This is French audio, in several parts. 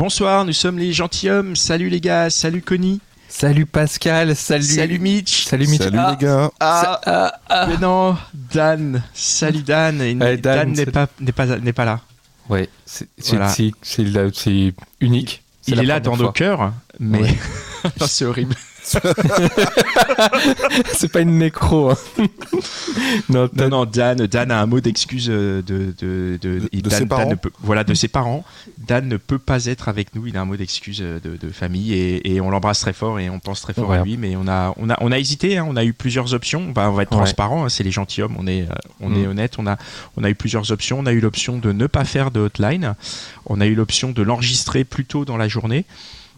Bonsoir, nous sommes les gentilshommes. Salut les gars, salut Connie. Salut Pascal, salut. Salut Mitch. Salut Mitch. Salut Ah. les gars. Ah, ah, ah. Mais non, Dan. Salut Dan. Et Eh, Dan, Dan n'est pas, n'est pas, n'est pas là. Ouais, c'est Voilà. unique. Il la est là dans nos cœurs, mais Ouais. C'est horrible. c'est pas une nécro. hein. non, Non, non, Dan, Dan a un mot d'excuse euh, de, de, de, et de Dan, ses parents Dan ne peut, voilà, de ses parents. Dan ne peut pas être avec nous. Il a un mot d'excuse euh, de, de famille et, et on l'embrasse très fort et on pense très fort Ouais. à lui. Mais on a, on a, on a hésité. hein, on a eu plusieurs options. Bah, on va être Ouais. transparent. hein, c'est les gentilshommes. On est, euh, on Mm. est honnête. On a, on a eu plusieurs options. On a eu l'option de ne pas faire de hotline. On a eu l'option de l'enregistrer plus tôt dans la journée.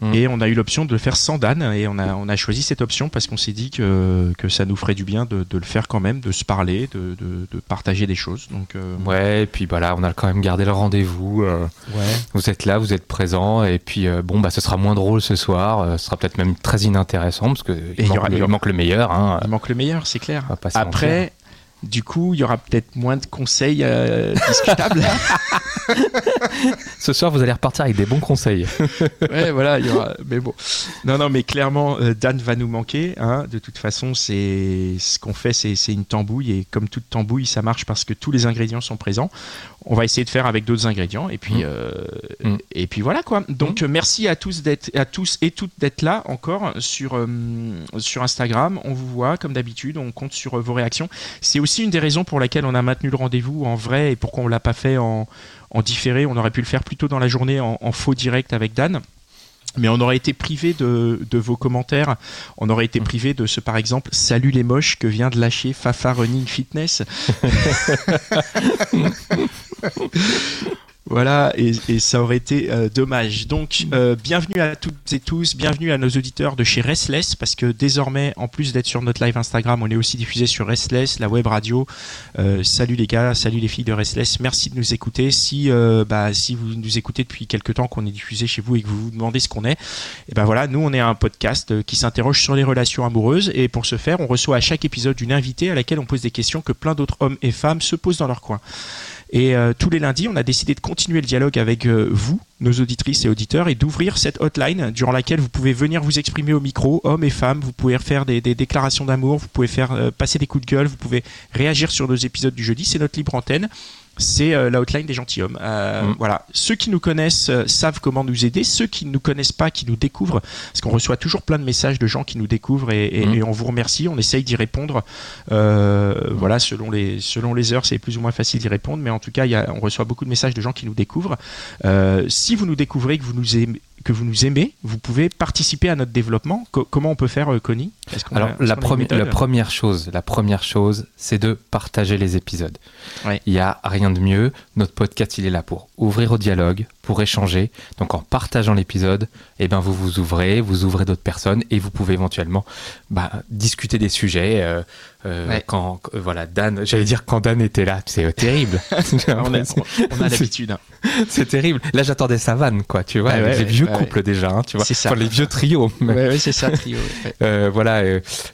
Mm. Et on a eu l'option de le faire sans Dan et on a, on a choisi cette option parce qu'on s'est dit que, que ça nous ferait du bien de, de le faire quand même, de se parler, de, de, de partager des choses. Donc, euh, Ouais, et puis voilà, on a quand même gardé le rendez-vous. euh, ouais. vous êtes là, vous êtes présents, et puis euh, bon, bah, ce sera moins drôle ce soir. ce sera peut-être même très inintéressant parce que il il, y manque, aura- le, il y aura- il manque le meilleur. Hein. Il manque le meilleur, c'est clair. Après, du coup, il y aura peut-être moins de conseils euh, discutables. Ce soir, vous allez repartir avec des bons conseils. ouais, voilà, il y aura. Mais bon. Non, non, mais clairement, euh, Dan va nous manquer. Hein. De toute façon, c'est ce qu'on fait, c'est c'est une tambouille. Et comme toute tambouille, ça marche parce que tous les ingrédients sont présents. On va essayer de faire avec d'autres ingrédients. Et puis, Mm. euh, Mm. et puis voilà quoi. Donc, euh, merci à tous, d'être, à tous et toutes d'être là encore sur, euh, sur Instagram. On vous voit comme d'habitude. On compte sur euh, vos réactions. C'est aussi une des raisons pour laquelle on a maintenu le rendez-vous en vrai et pourquoi on l'a pas fait en, en différé. On aurait pu le faire plus tôt dans la journée en, en faux direct avec Dan. Mais on aurait été privé de, de vos commentaires. On aurait été privé de ce, par exemple, Salut les moches que vient de lâcher Fafa Running Fitness? Voilà, et, ça aurait été euh, dommage. Donc, euh, bienvenue à toutes et tous, bienvenue à nos auditeurs de chez Restless, parce que désormais, en plus d'être sur notre live Instagram, on est aussi diffusé sur Restless, la web radio. Euh, salut les gars, salut les filles de Restless, merci de nous écouter. Si, bah, si vous nous écoutez depuis quelques temps qu'on est diffusé chez vous et que vous vous demandez ce qu'on est, et ben voilà, nous on est un podcast qui s'interroge sur les relations amoureuses, et pour ce faire, on reçoit à chaque épisode une invitée à laquelle on pose des questions que plein d'autres hommes et femmes se posent dans leur coin. Et euh, tous les lundis, on a décidé de continuer le dialogue avec euh, vous, nos auditrices et auditeurs, et d'ouvrir cette hotline durant laquelle vous pouvez venir vous exprimer au micro, hommes et femmes. Vous pouvez faire des, déclarations d'amour, vous pouvez faire euh, passer des coups de gueule, vous pouvez réagir sur nos épisodes du jeudi. C'est notre libre antenne. C'est euh, la hotline des gentilshommes. Euh, Mm. Voilà. Ceux qui nous connaissent euh, savent comment nous aider. Ceux qui ne nous connaissent pas, qui nous découvrent, parce qu'on reçoit toujours plein de messages de gens qui nous découvrent et, et- Mm. et on vous remercie. On essaye d'y répondre. Euh, Voilà, selon les selon les heures, c'est plus ou moins facile d'y répondre, mais en tout cas, il y a, on reçoit beaucoup de messages de gens qui nous découvrent. Euh, si vous nous découvrez, que vous nous aimez, que vous nous aimez, vous pouvez participer à notre développement. Co- comment on peut faire, euh, Connie? A- Alors, la, premi- première chose, la première chose, c'est de partager les épisodes. Ouais. Il n'y a rien de mieux. Notre podcast, il est là pour ouvrir au dialogue, pour échanger. Donc, en partageant l'épisode, eh ben, vous vous ouvrez, vous ouvrez d'autres personnes et vous pouvez éventuellement bah, discuter des sujets. euh, euh, Ouais. Quand euh, voilà, Dan, j'allais dire quand Dan était là, c'est euh, terrible. on a, on a l'habitude. hein. c'est terrible. Là, j'attendais sa vanne, quoi. Tu vois, Ouais, avec ouais, les vieux couples déjà, hein, tu vois. C'est ça. Enfin, les vieux trios. C'est ça, trio. voilà,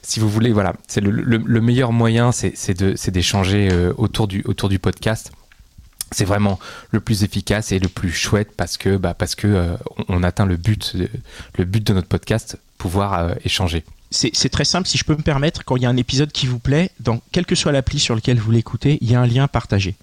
si vous voulez, voilà, c'est le, le- le meilleur moyen, c'est c'est de- c'est d'échanger autour du autour du podcast. C'est vraiment le plus efficace et le plus chouette parce que bah, parce que euh, on, atteint le but de, le but de notre podcast, pouvoir euh, échanger. C'est c'est très simple, si je peux me permettre, quand il y a un épisode qui vous plaît, dans quelle que soit l'appli sur lequel vous l'écoutez, il y a un lien partagé.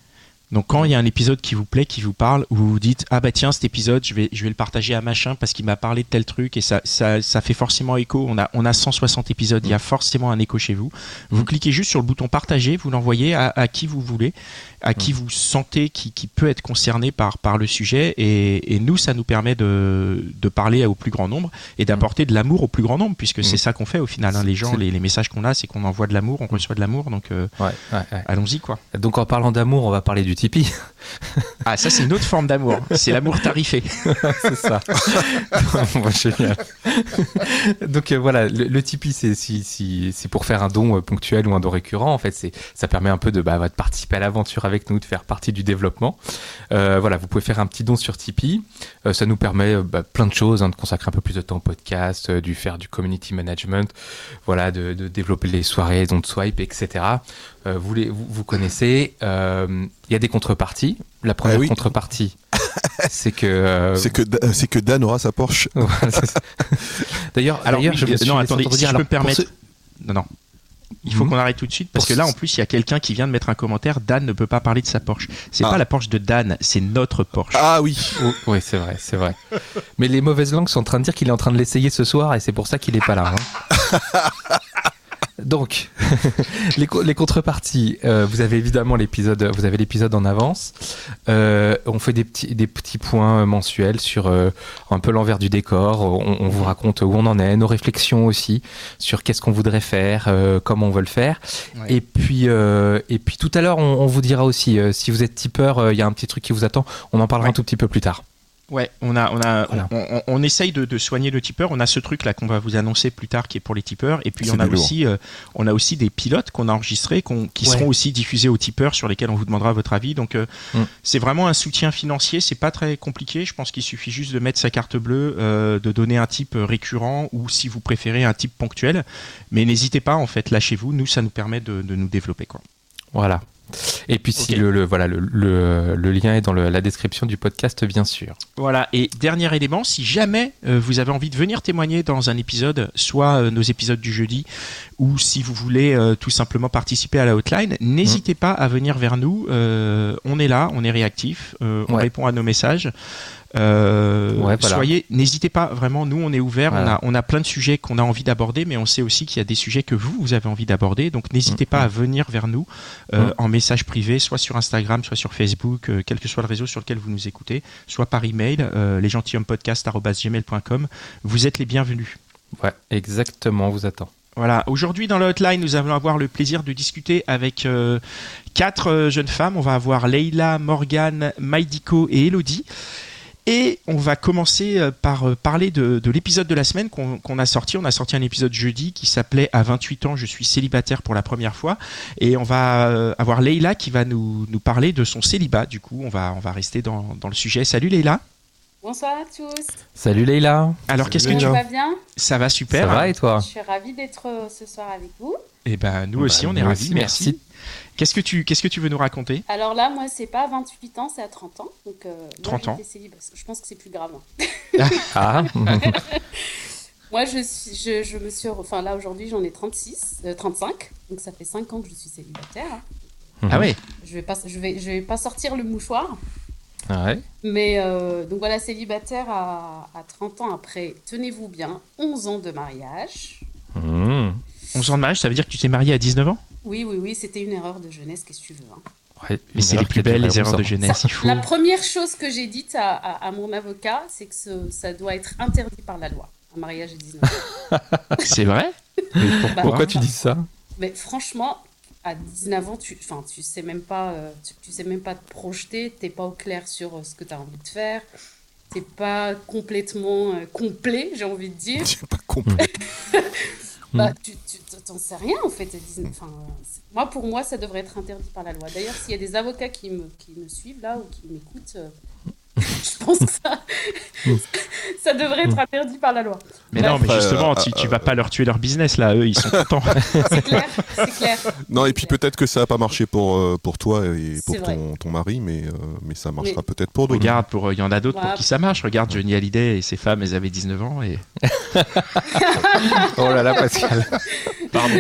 Donc quand il y a un épisode qui vous plaît, qui vous parle, où vous vous dites ah bah tiens cet épisode je vais je vais le partager à machin parce qu'il m'a parlé de tel truc et ça ça, ça fait forcément écho. On a on a 160 épisodes, il y a forcément un écho chez vous. Vous cliquez juste sur le bouton partager, vous l'envoyez à, à qui vous voulez, à qui vous sentez qui, qui peut être concerné par par le sujet et, et nous ça nous permet de de parler au plus grand nombre et d'apporter de l'amour au plus grand nombre puisque c'est ça qu'on fait au final. hein. Les gens les, les messages qu'on a c'est qu'on envoie de l'amour, on reçoit de l'amour donc euh, Ouais, ouais, ouais. allons-y quoi. Donc en parlant d'amour, on va parler du Tipeee. Ah, ça, c'est une autre forme d'amour. C'est l'amour tarifé. c'est ça. Bon, génial. Donc euh, voilà, le, le Tipeee, c'est si, si, pour faire un don euh, ponctuel ou un don récurrent. En fait, c'est ça permet un peu de, bah, de participer à l'aventure avec nous, de faire partie du développement. Euh, voilà, vous pouvez faire un petit don sur Tipeee. Euh, ça nous permet euh, bah, plein de choses, hein, de consacrer un peu plus de temps au podcast, euh, du faire du community management, voilà, de, de développer les soirées, dont swipe, etc. Euh, vous, les, vous, vous connaissez. Euh, Il y a des contreparties. La première Ah oui. contrepartie, c'est que euh, C'est que, c'est que Dan aura sa Porsche. D'ailleurs, Alors, d'ailleurs, je me suis non, attendez, si dire, je alors, me permettre. Non, non. Il faut Mhm. qu'on arrête tout de suite parce que là, en plus, il y a quelqu'un qui vient de mettre un commentaire. Dan ne peut pas parler de sa Porsche. C'est Ah. pas la Porsche de Dan, c'est notre Porsche. Ah oui. Oh, oui, c'est vrai, c'est vrai. Mais les mauvaises langues sont en train de dire qu'il est en train de l'essayer ce soir et c'est pour ça qu'il est pas là. hein. Donc, les, co- les contreparties, euh, vous avez évidemment l'épisode, vous avez l'épisode en avance. Euh, on fait des petits, des petits points euh, mensuels sur euh, un peu l'envers du décor. On, on vous raconte où on en est, nos réflexions aussi sur qu'est-ce qu'on voudrait faire, comment on veut le faire. Ouais. Et puis, et puis tout à l'heure, on, on vous dira aussi si vous êtes tipeur, il y a un petit truc qui vous attend. On en parlera Ouais. un tout petit peu plus tard. Ouais, on a, on a, Voilà. on, on- on essaye de, de soigner le tipeur. On a ce truc là qu'on va vous annoncer plus tard qui est pour les tipeurs. Et puis on a aussi, euh, on a aussi des pilotes qu'on a enregistrés, qui Ouais. seront aussi diffusés aux tipeurs, sur lesquels on vous demandera votre avis. Donc euh, Mm. c'est vraiment un soutien financier. C'est pas très compliqué. Je pense qu'il suffit juste de mettre sa carte bleue, euh, de donner un type récurrent ou si vous préférez un type ponctuel. Mais n'hésitez pas, en fait, lâchez-vous. Nous, ça nous permet de, de nous développer quoi. Voilà. Et puis si le, le- voilà le, le- le lien est dans la description du podcast, bien sûr. Voilà, et dernier élément, si jamais euh, vous avez envie de venir témoigner dans un épisode, soit euh, nos épisodes du jeudi, ou si vous voulez euh, tout simplement participer à la hotline, n'hésitez pas à venir vers nous. on est là, on est réactif, on Ouais. répond à nos messages. Euh, Ouais, voilà. Soyez, n'hésitez pas vraiment. Nous, on est ouvert. Voilà. On a, on a plein de sujets qu'on a envie d'aborder, mais on sait aussi qu'il y a des sujets que vous, vous avez envie d'aborder. Donc, n'hésitez Mm, pas mm. à venir vers nous euh, Mm. en message privé, soit sur Instagram, soit sur Facebook, euh, quel que soit le réseau sur lequel vous nous écoutez, soit par email, lesgentilhommespodcast@gmail.com. Vous êtes les bienvenus. Ouais, exactement, on vous attend. Voilà, aujourd'hui dans la hotline, nous allons avoir le plaisir de discuter avec euh, quatre euh, jeunes femmes. On va avoir Leila, Morgane, Maïdiko et Elodie. Et on va commencer euh, par euh, parler de, de l'épisode de la semaine qu'on a sorti. On a sorti un épisode jeudi qui s'appelait À 28 ans, je suis célibataire pour la première fois. Et on va euh, avoir Leila qui va nous, nous parler de son célibat. Du coup, on va, on va rester dans, dans le sujet. Salut Leila. Bonsoir à tous. Salut Leïla. Alors, qu'est-ce que tu... Leïla. va bien? Ça va super. Ça va et toi? Je suis ravie d'être ce soir avec vous. Et ben nous Bah, aussi, on est ravis. aussi, merci. merci. Qu'est-ce que tu, qu'est-ce que tu veux nous raconter? Alors là, moi, c'est pas à 28 ans, c'est à 30 ans. Donc, euh, moi, 30 ans. j'étais célibataire. Je pense que c'est plus grave. hein. Ah, Moi, je, suis, je, je me suis. Enfin, là, aujourd'hui, j'en ai 36, euh, 35. Donc, ça fait 5 ans que je suis célibataire. hein. Ah ouais Je vais pas, je vais, je vais pas sortir le mouchoir. ouais. Mais euh, donc voilà, célibataire à, à 30 ans après, tenez-vous bien, 11 ans de mariage. Mmh. 11 ans de mariage, ça veut dire que tu t'es marié à 19 ans? Oui, oui, oui, c'était une erreur de jeunesse, qu'est-ce que tu veux. hein. Ouais, Mais c'est les plus belles, les erreurs de 11 ans. jeunesse, il faut. La première chose que j'ai dite à, à- à mon avocat, c'est que ce- ça doit être interdit par la loi, un mariage à 19 ans. C'est vrai? Mais Bah, pourquoi? tu dis ça? Mais franchement, à 19 ans, tu, enfin, tu sais même pas, euh, tu, tu sais même pas te projeter, t'es pas au clair sur euh, ce que tu as envie de faire, t'es pas complètement euh, complet, j'ai envie de dire. C'est pas complet. Bah, tu t'en sais rien en fait. à 19 Enfin, moi, pour moi, ça devrait être interdit par la loi. D'ailleurs, s'il y a des avocats qui me, qui me suivent là ou qui m'écoutent, euh, je pense que ça, ça devrait être interdit par la loi. Mais Bref. non, mais justement, euh, tu, tu vas pas leur tuer leur business là, eux, ils sont contents. C'est clair, c'est clair. Non, et puis peut-être que ça n'a pas marché pour, euh, pour toi et pour ton, ton mari, mais, euh, mais ça marchera Mais- peut-être pour d'autres. Regarde, il y en a d'autres pour qui ça marche. Regarde Johnny Hallyday et ses femmes, elles avaient 19 ans et Oh là là, Pascal.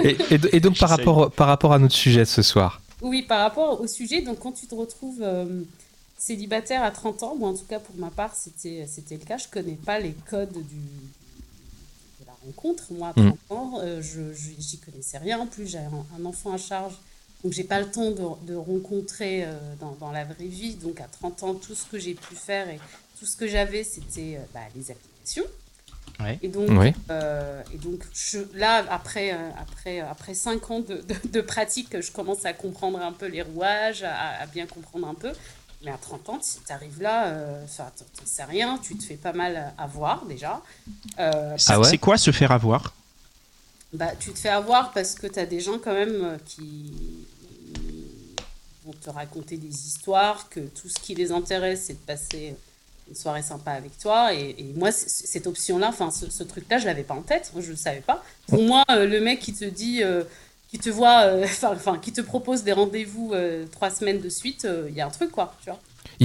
Et, et- et donc par rapport, par rapport à notre sujet ce soir. Oui, par rapport au sujet, donc quand tu te retrouves euh, célibataire à 30 ans, moi en tout cas pour ma part c'était c'était le cas, je connais pas les codes du, de la rencontre. Moi à 30 ans, euh, je j'y connaissais rien. En plus j'ai un, un enfant à charge, donc j'ai pas le temps de, de rencontrer euh, dans, dans la vraie vie. Donc à 30 ans, tout ce que j'ai pu faire et tout ce que j'avais, c'était euh, bah, les applications. Et donc, euh, et donc je, là, après, après, après cinq ans de, de, pratique, je commence à comprendre un peu les rouages, à, bien comprendre un peu. Mais à 30 ans, si tu arrives là, euh, tu ne sais rien, tu te fais pas mal avoir déjà. Euh, ah ouais c'est quoi se faire avoir? Bah, Tu te fais avoir parce que tu as des gens quand même qui vont te raconter des histoires, que tout ce qui les intéresse, c'est de passer une soirée sympa avec toi. Et, moi, cette option-là, enfin, ce, truc-là, je l'avais pas en tête. je ne le savais pas. Pour moi, euh, le mec qui te dit, euh, qui te voit, euh, enfin, qui te propose des rendez-vous trois semaines de suite, il y a un truc, quoi, tu vois.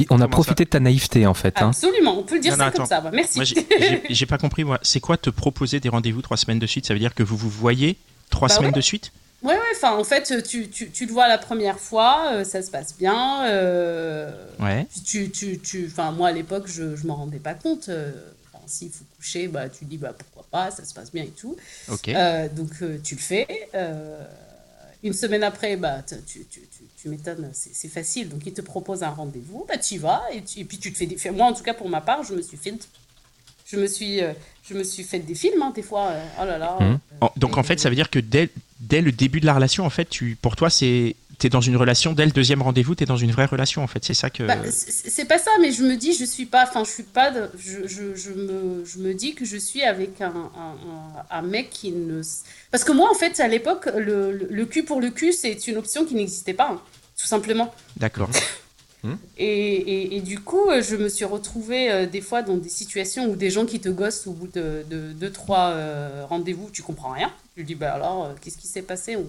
on a profité de ta naïveté en fait. Hein. Absolument, on peut le dire ça comme ça. merci. j'ai pas compris. Moi, c'est quoi te proposer des rendez-vous trois semaines de suite? Ça veut dire que vous vous voyez trois bah semaines de suite? Ouais, ouais, enfin, en fait, tu, tu, tu, le vois la première fois, euh, ça se passe bien. Euh, ouais. Tu, tu, tu, enfin, moi, à l'époque, je ne m'en rendais pas compte. Euh, s'il faut coucher, bah, tu dis, bah, pourquoi pas, ça se passe bien et tout. Ok. donc, tu le fais. une semaine après, bah, tu, tu, tu m'étonnes, c'est facile. Donc, il te propose un rendez-vous, bah, tu y vas, et, et, puis tu te fais des... Moi, en tout cas, pour ma part, je me suis fait je me suis, euh, je me suis fait des films, hein, des fois. Euh, oh là là. Mmh. Euh, donc en fait, ça veut dire que dès, dès le début de la relation, en fait, tu, pour toi, c'est es dans une relation dès le deuxième rendez-vous, tu es dans une vraie relation en fait, c'est ça que. Bah, c'est pas ça, mais je me dis, je suis pas, enfin, je suis pas, je, je, je, me, je me dis que je suis avec un, un, un, mec qui ne. Parce que moi, en fait, à l'époque, le, le, cul pour le cul, c'est une option qui n'existait pas, hein, tout simplement. D'accord. Hmm? Et, et, du coup, je me suis retrouvée euh, des fois dans des situations où des gens qui te gossent au bout de 2-3 trois euh, rendez-vous, tu comprends rien. Je dis, bah alors, euh, qu'est-ce qui s'est passé? On,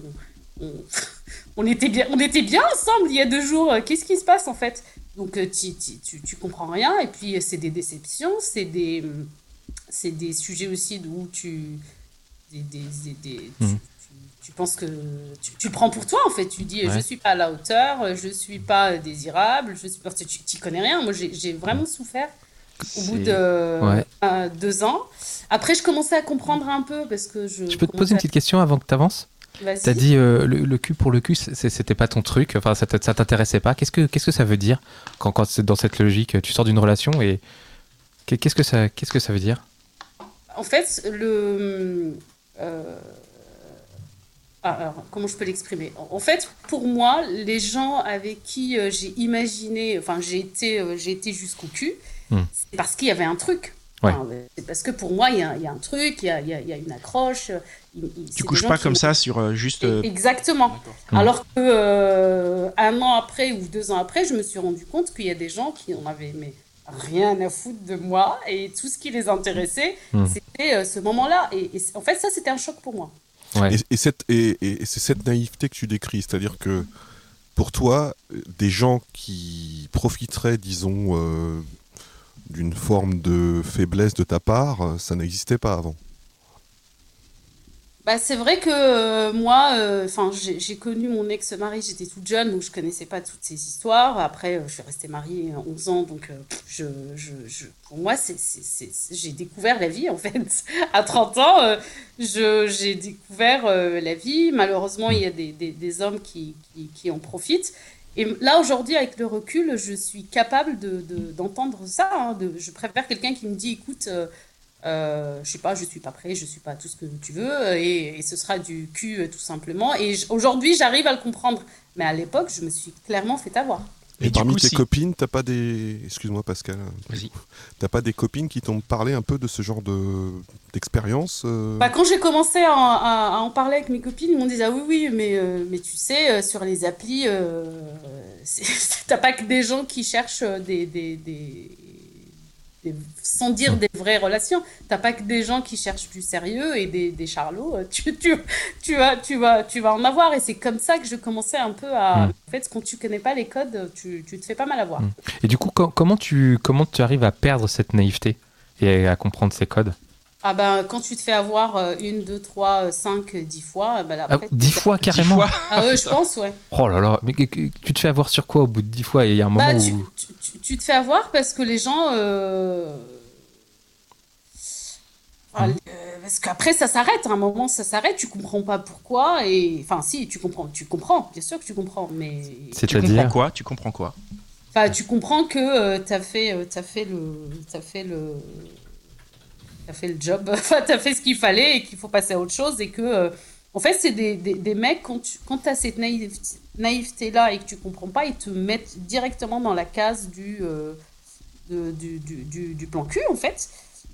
on, était bien, on était bien ensemble il y a deux jours, qu'est-ce qui se passe en fait? Donc tu, tu, tu, comprends rien, et puis c'est des déceptions, c'est des, des sujets aussi où tu. Des, des, des, hmm tu penses que tu, prends pour toi en fait. Tu dis je suis pas à la hauteur, je suis pas désirable, je suis tu t'y connais rien. Moi j'ai vraiment souffert au bout de euh, deux ans. Après je commençais à comprendre un peu parce que je. Je peux te poser une petite question avant que tu avances T'as dit euh, le, cul pour le cul, c'était pas ton truc, enfin ça t'intéressait pas. Qu'est-ce que qu'est-ce que ça veut dire quand, quand c'est dans cette logique Tu sors d'une relation et qu'est-ce que ça qu'est-ce que ça veut dire? En fait, le euh, ah, alors, comment je peux l'exprimer? En fait, pour moi, les gens avec qui euh, j'ai imaginé, enfin, j'ai été, j'ai été jusqu'au cul, hmm. c'est parce qu'il y avait un truc. c'est parce que pour moi, il y, a, un truc, il y a, une accroche. Tu couches pas comme ça sur euh, juste. Exactement. Hmm. Alors que un an après ou deux ans après, je me suis rendu compte qu'il y a des gens qui en avaient mais rien à foutre de moi et tout ce qui les intéressait, hmm. c'était ce moment-là. et en fait, ça, c'était un choc pour moi. Et, cette, et, c'est cette naïveté que tu décris, c'est-à-dire que pour toi, des gens qui profiteraient, disons, euh, d'une forme de faiblesse de ta part, ça n'existait pas avant. Bah, c'est vrai que euh, moi, euh, enfin, j'ai connu mon ex-mari, j'étais toute jeune, donc je connaissais pas toutes ces histoires. Après, euh, je suis restée mariée 11 ans, donc je, je, pour moi, j'ai découvert la vie, en fait. à 30 ans, j'ai découvert la vie. Malheureusement, il y a des, des, des hommes qui, qui, qui, en profitent. Et là, aujourd'hui, avec le recul, je suis capable d'entendre de, ça. Hein, de, je préfère quelqu'un qui me dit, écoute, euh, je sais pas, je suis pas prêt, je suis pas tout ce que tu veux, et, ce sera du cul euh, tout simplement. Et aujourd'hui, j'arrive à le comprendre. Mais à l'époque, je me suis clairement fait avoir. Et, parmi tes copines, t'as pas des. Excuse-moi, Pascal. Vas-y. T'as pas des copines qui t'ont parlé un peu de ce genre de d'expérience euh? Bah, Quand j'ai commencé à, en parler avec mes copines, ils m'ont dit Ah oui, oui, mais, mais tu sais, sur les applis, t'as pas que des gens qui cherchent des, des, des sans dire des vraies relations. T'as pas que des gens qui cherchent du sérieux et des, des charlots. Euh, tu, tu, tu, vas, tu, vas, tu vas en avoir. Et c'est comme ça que je commençais un peu à. Mm. En fait, quand tu connais pas les codes, tu, tu te fais pas mal avoir. Mm. Et du coup, comment, tu, comment tu arrives à perdre cette naïveté et à comprendre ces codes? Ah ben, quand tu te fais avoir euh, une, deux, trois, cinq, dix fois, ben après, ah, dix fois carrément Ah ouais, je pense, ouais. Oh là là, mais tu te fais avoir sur quoi au bout de dix fois? Il y a un moment bah, où... Tu, te fais avoir parce que les gens... Euh... Mmh. parce qu'après ça s'arrête, à un moment ça s'arrête, tu comprends pas pourquoi, et... Enfin si, tu comprends, tu comprends, bien sûr que tu comprends, mais... Tu comprends quoi? Tu comprends quoi? Enfin, tu comprends que euh, tu as fait, euh, as fait le... As fait le fait le job, enfin, tu as fait ce qu'il fallait et qu'il faut passer à autre chose et que, en fait, c'est des, des, mecs, quand tu quand as cette naïveté-là et que tu comprends pas, ils te mettent directement dans la case du, du, du, du, plan cul, en fait.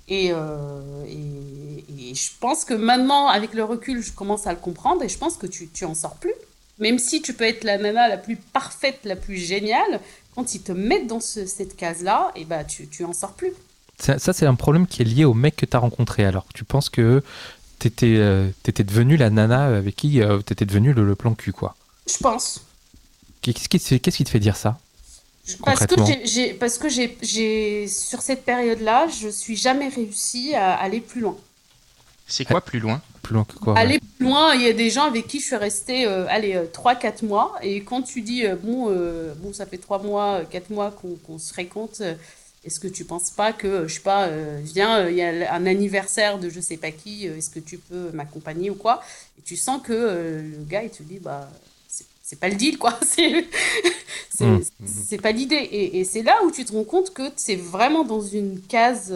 Et, et, et, je pense que maintenant, avec le recul, je commence à le comprendre et je pense que tu, tu en sors plus. Même si tu peux être la nana la plus parfaite, la plus géniale, quand ils te mettent dans cette case-là, et eh bah, tu, tu en sors plus. Ça, ça c'est un problème qui est lié au mec que tu as rencontré. Alors, tu penses que tu étais, euh, devenue la nana avec qui euh, tu étais devenu le, plan cul, quoi? Je pense. Qu'est-ce qui, qui, te fait dire ça parce que, j'ai, parce que j'ai, sur cette période-là, je suis jamais réussi à aller plus loin. C'est quoi plus loin? Plus loin que quoi Aller plus loin, il y a des gens avec qui je suis restée euh, allez, 3-4 euh, mois. Et quand tu dis, euh, bon, bon, ça fait 3 mois, 4 mois qu'on se récompte, est-ce que tu penses pas que, je sais pas, viens, il y a un anniversaire de je sais pas qui, est-ce que tu peux m'accompagner ou quoi? Et tu sens que le gars, il te dit, bah, c'est pas le deal, quoi. Mmh. C'est pas l'idée. Et, et c'est là où tu te rends compte que c'est vraiment dans une case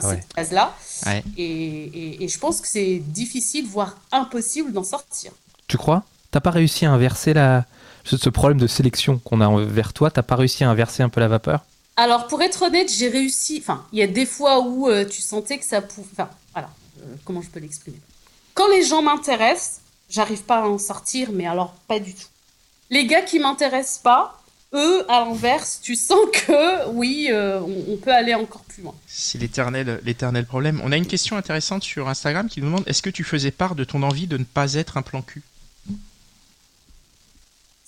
dans ah cette case-là. Et, et, je pense que c'est difficile, voire impossible d'en sortir. Tu crois? T'as pas réussi à inverser la... ce problème de sélection qu'on a vers toi? T'as pas réussi à inverser un peu la vapeur? Alors, pour être honnête, j'ai réussi. Enfin, il y a des fois où euh, tu sentais que ça pouvait. Enfin, voilà. Euh, comment je peux l'exprimer? Quand les gens m'intéressent, j'arrive pas à en sortir, mais alors pas du tout. Les gars qui m'intéressent pas, eux, à l'inverse, tu sens que oui, euh, on, peut aller encore plus loin. C'est l'éternel, l'éternel problème. On a une question intéressante sur Instagram qui nous demande est-ce que tu faisais part de ton envie de ne pas être un plan cul?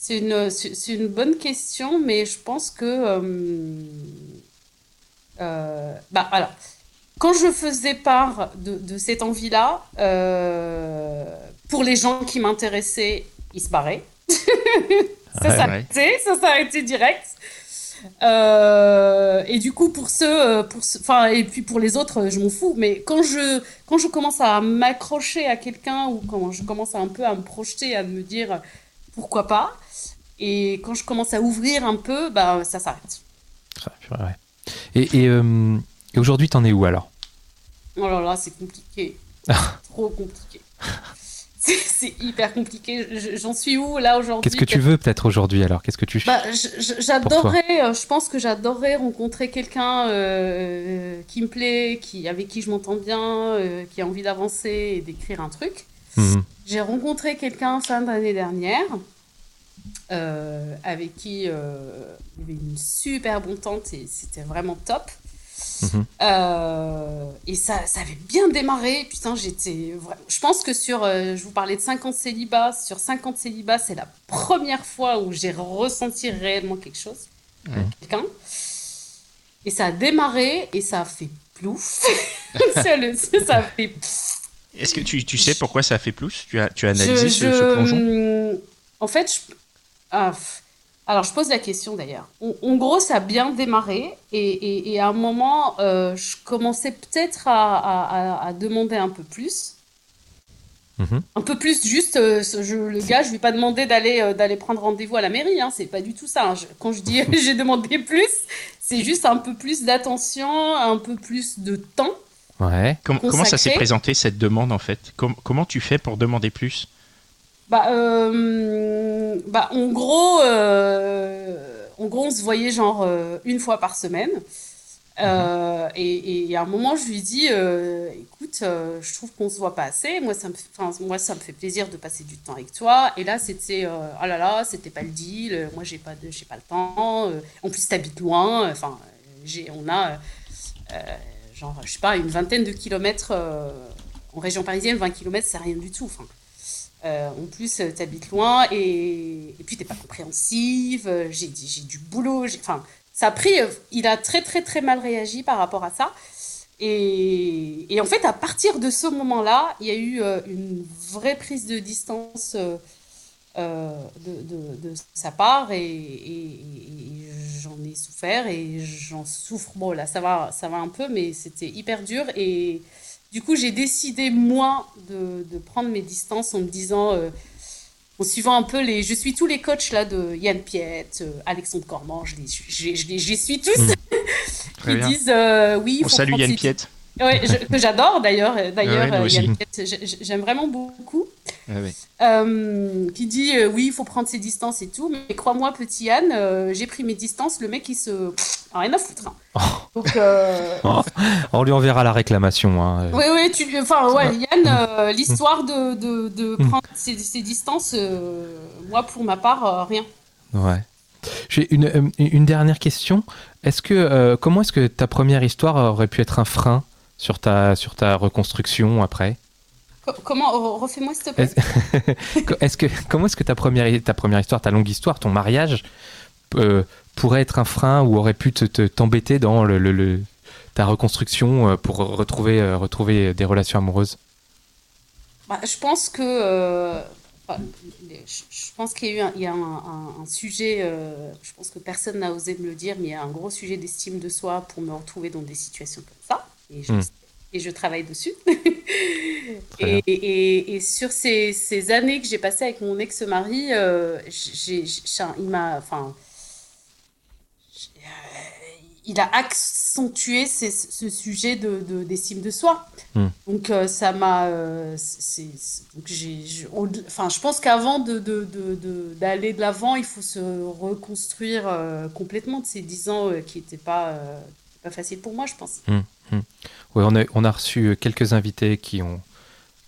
C'est une, c'est une bonne question, mais je pense que. Euh, euh, bah, alors, quand je faisais part de, de cette envie-là, pour les gens qui m'intéressaient, ils se barraient. ça s'arrêtait, ça s'arrêtait direct. Euh, et du coup, pour ceux, euh, pour enfin, et puis pour les autres, je m'en fous. Mais quand je, quand je commence à m'accrocher à quelqu'un ou quand je commence un peu à me projeter, à me dire pourquoi pas, et quand je commence à ouvrir un peu, bah, ça s'arrête. Et, et, euh, et aujourd'hui, t'en es où alors? Oh là là, c'est compliqué. Trop compliqué. c'est hyper compliqué. J'en suis où là aujourd'hui? Qu'est-ce que tu veux peut-être aujourd'hui alors? Qu'est-ce que tu bah, J'adorerais, euh, je pense que j'adorerais rencontrer quelqu'un euh, qui me plaît, qui, avec qui je m'entends bien, euh, qui a envie d'avancer et d'écrire un truc. Mhm. J'ai rencontré quelqu'un fin d'année dernière. avec qui il y avait une super bonne tente et c'était vraiment top. Mhm. Euh, et ça, ça avait bien démarré. Putain, j'étais. Je pense que sur. Euh, je vous parlais de 50 célibats. Sur 50 célibats, c'est la première fois où j'ai ressenti réellement quelque chose. Quelqu'un. Et ça a démarré et ça a fait plouf. ça a fait. Est-ce que tu, tu, sais pourquoi ça a fait plouf tu as, tu as analysé ce, plongeon? En fait, je... Ah, alors, je pose la question d'ailleurs. En, gros, ça a bien démarré et, à un moment, euh, je commençais peut-être à, demander un peu plus. Mhm. Un peu plus, juste, euh, le gars, je ne lui ai pas demandé d'aller euh, d'aller prendre rendez-vous à la mairie. Hein, c'est pas du tout ça. Hein. quand je dis j'ai demandé plus, c'est juste un peu plus d'attention, un peu plus de temps. Ouais. comment ça s'est présenté cette demande en fait? Comment tu fais pour demander plus? Bah, euh, bah, en gros, euh, en gros, on se voyait genre euh, une fois par semaine. Mhm. et, à un moment, je lui dis, écoute, je trouve qu'on se voit pas assez. Moi, ça me, fait, moi, ça me fait plaisir de passer du temps avec toi. Et là, c'était, oh là là, c'était pas le deal. Moi, j'ai pas de, j'ai pas le temps. en plus, t'habites loin. Enfin, j'ai, on a, genre, je sais pas, une vingtaine de kilomètres en région parisienne. 20 kilomètres, c'est rien du tout. Euh, en plus, euh, tu habites loin et, et puis t'es pas compréhensive. Euh, j'ai du boulot. Enfin, ça a pris. Il a très très très mal réagi par rapport à ça. Et, et en fait, à partir de ce moment-là, il y a eu une vraie prise de distance de, de, de, sa part et, et, j'en ai souffert et j'en souffre. Bon, là, ça va, ça va un peu, mais c'était hyper dur et du coup, j'ai décidé, moi, de, de, prendre mes distances en me disant, euh, en suivant un peu les. Je suis tous les coachs là de Yann Piette, euh, Alexandre Cormand, je les, je, je, je les, suis tous. Mmh. Ils disent, euh, oui. On salue Yann Piette. Ouais, que j'adore d'ailleurs. D'ailleurs, j'aime vraiment beaucoup. Euh, qui dit euh, oui, il faut prendre ses distances et tout. Mais crois-moi, petit Yann, euh, j'ai pris mes distances. Le mec, il se. rien à foutre. Hein. Oh. Donc, On lui enverra la réclamation. Hein. Oui, oui, tu... enfin, ouais, Yann, l'histoire de, de, de, prendre ses, distances, moi, pour ma part, rien. Ouais. J'ai une, une, dernière question. Est-ce que, comment est-ce que ta première histoire aurait pu être un frein sur ta, sur ta reconstruction après Comment Refais-moi s'il te plaît. Est-ce que comment est-ce que ta première ta première histoire, ta longue histoire, ton mariage euh, pourrait être un frein ou aurait pu te t'embêter dans le, ta reconstruction euh, pour retrouver euh, retrouver des relations amoureuses? Bah, Je pense que je pense qu'il y a eu un, un, sujet, je pense que personne n'a osé me le dire, mais il y a un gros sujet d'estime de soi pour me retrouver dans des situations comme ça. Et je, hmm. et je travaille dessus. Et, et, sur ces, ces, années que j'ai passées avec mon ex-mari, euh, il m'a, enfin, il a accentué ce sujet de, d'estime de, soi. Hmm. Donc euh, ça m'a, euh, enfin, je pense qu'avant de, d'aller de l'avant, il faut se reconstruire complètement de ces dix ans qui n'étaient pas, pas faciles pour moi, je pense. Hmm. Hmm. Oui, on a, on a reçu quelques invités qui ont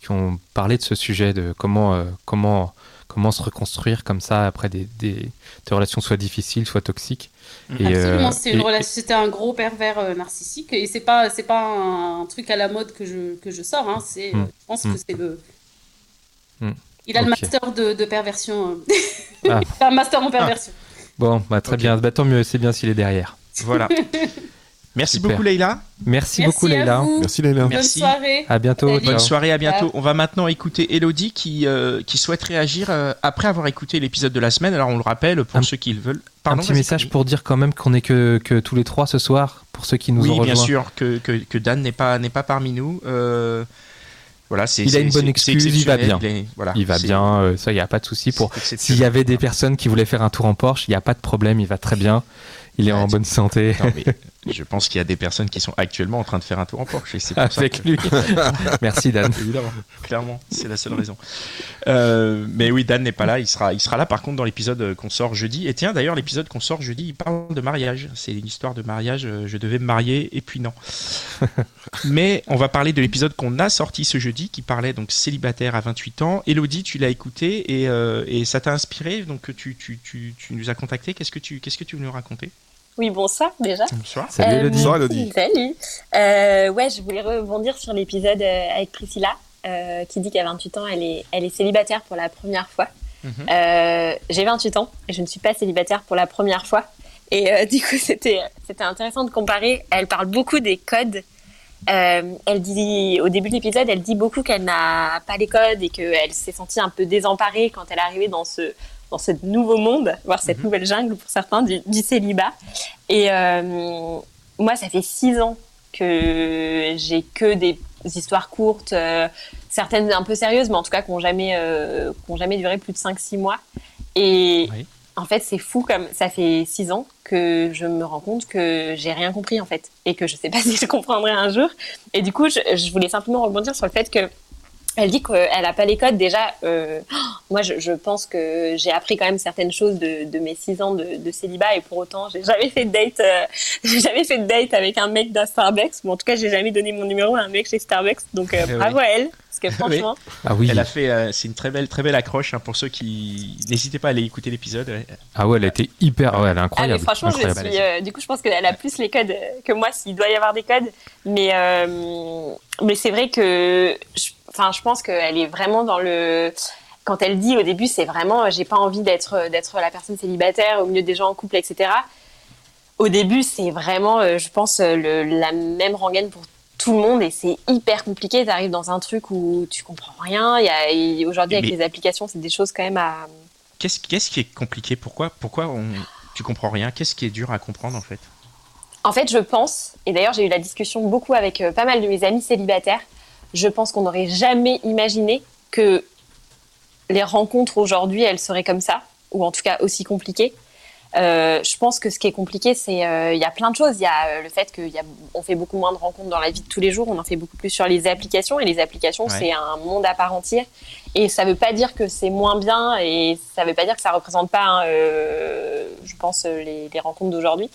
qui ont parlé de ce sujet, de comment, euh, comment, comment se reconstruire comme ça après des, des, relations soit difficiles, soit toxiques. Et, Absolument, euh, c'était un gros pervers euh, narcissique et c'est pas c'est pas un, truc à la mode que je, que je sors. Hein, c'est, hmm. Je pense que hmm. c'est le. Hmm. Il a le master de, de perversion. Ah. un master en perversion. Bon, bah, très bien. Bah, tant mieux, c'est bien s'il est derrière. Voilà. Merci beaucoup Leïla. Merci, beaucoup Leïla. Merci Leïla. Bonne soirée. À bientôt. Bonne soirée, à bientôt. On va maintenant écouter Elodie qui, euh, qui souhaite réagir euh, après avoir écouté l'épisode de la semaine. Alors on le rappelle pour ceux qui le veulent. Pardon, un petit message pour dire quand même qu'on est que, que, tous les trois ce soir, pour ceux qui nous oui, ont rejoints. Oui, bien sûr, que, que, que Dan n'est pas, pas parmi nous. Euh, voilà, il a une bonne excuse, il va bien. Il, voilà, il va bien, ça, il n'y a pas de souci. Pour... S'il y avait des personnes qui voulaient faire un tour en Porsche, il n'y a pas de problème, il va très bien. Il est en bonne santé. je pense qu'il y a des personnes qui sont actuellement en train de faire un tour en Porsche. C'est Avec lui. Merci Dan. Évidemment, clairement, c'est la seule raison. Euh, mais oui, Dan n'est pas là. Il sera, il sera là par contre dans l'épisode qu'on sort jeudi. Et tiens, d'ailleurs, l'épisode qu'on sort jeudi, il parle de mariage. C'est une histoire de mariage. Euh, je devais me marier et puis non. mais on va parler de l'épisode qu'on a sorti ce jeudi, qui parlait donc célibataire à 28 ans. Elodie, tu l'as écouté et, euh, et ça t'a inspiré. Donc tu, tu, tu, tu, nous as contacté. Qu'est-ce que tu, qu'est-ce que tu veux nous raconter? Oui, bonsoir déjà. Bonsoir. Salut Elodie. bonsoir Elodie. Salut. Euh, ouais, je voulais rebondir sur l'épisode euh, avec Priscilla, euh, qui dit qu'à 28 ans, elle est, elle est célibataire pour la première fois. Mhm. J'ai 28 ans et je ne suis pas célibataire pour la première fois. Et du coup, c'était intéressant de comparer. Elle parle beaucoup des codes. elle dit, au début de l'épisode, elle dit beaucoup qu'elle n'a pas les codes et qu'elle s'est sentie un peu désemparée quand elle est arrivée dans ce dans ce nouveau monde, voire cette mhm. nouvelle jungle pour certains du, célibat. Et euh, moi, ça fait six ans que j'ai que des histoires courtes, euh, certaines un peu sérieuses, mais en tout cas qui n'ont jamais, euh, jamais duré plus de 5-6 mois. Et en fait, c'est fou comme ça fait six ans que je me rends compte que j'ai rien compris en fait et que je sais pas si je comprendrai un jour. Et du coup, je, je voulais simplement rebondir sur le fait que elle dit qu'elle n'a pas les codes. Déjà, euh, moi, je, pense que j'ai appris quand même certaines choses de, mes six ans de, célibat et pour autant, j'ai jamais fait de date. Euh, j'ai jamais fait de date avec un mec d'un Starbucks. Ou en tout cas, j'ai jamais donné mon numéro à un mec chez Starbucks. Donc, euh, bravo à elle. Parce que franchement, ah oui. elle a fait. c'est une très belle, très belle accroche hein, pour ceux qui n'hésitez pas à aller écouter l'épisode. Ah ouais, elle a été hyper, ouais, elle est incroyable. Ah, franchement, Je suis, du coup, je pense qu'elle a plus les codes que moi, s'il doit y avoir des codes. Mais, mais c'est vrai que je Enfin, je pense qu'elle est vraiment dans le quand elle dit au début, c'est vraiment, j'ai pas envie d'être d'être la personne célibataire au milieu des gens en couple, etc. Au début, c'est vraiment, euh, je pense, le, la même rengaine pour tout le monde et c'est hyper compliqué. Tu arrives dans un truc où tu comprends rien. Il y a, aujourd'hui, avec les applications, c'est des choses quand même à. Qu'est-ce, qu'est-ce qui est compliqué? Pourquoi, pourquoi on, tu comprends rien? Qu'est-ce qui est dur à comprendre en fait? En fait, je pense, et d'ailleurs, j'ai eu la discussion beaucoup avec euh, pas mal de mes amis célibataires je pense qu'on n'aurait jamais imaginé que les rencontres aujourd'hui, elles seraient comme ça, ou en tout cas aussi compliquées. Euh, je pense que ce qui est compliqué, c'est euh, il y a plein de choses. Il y a euh, le fait qu'on fait beaucoup moins de rencontres dans la vie de tous les jours. On en fait beaucoup plus sur les applications et les applications, c'est un monde à part entière. Et ça ne veut pas dire que c'est moins bien et ça ne veut pas dire que ça représente pas, hein, je pense, les, les rencontres d'aujourd'hui.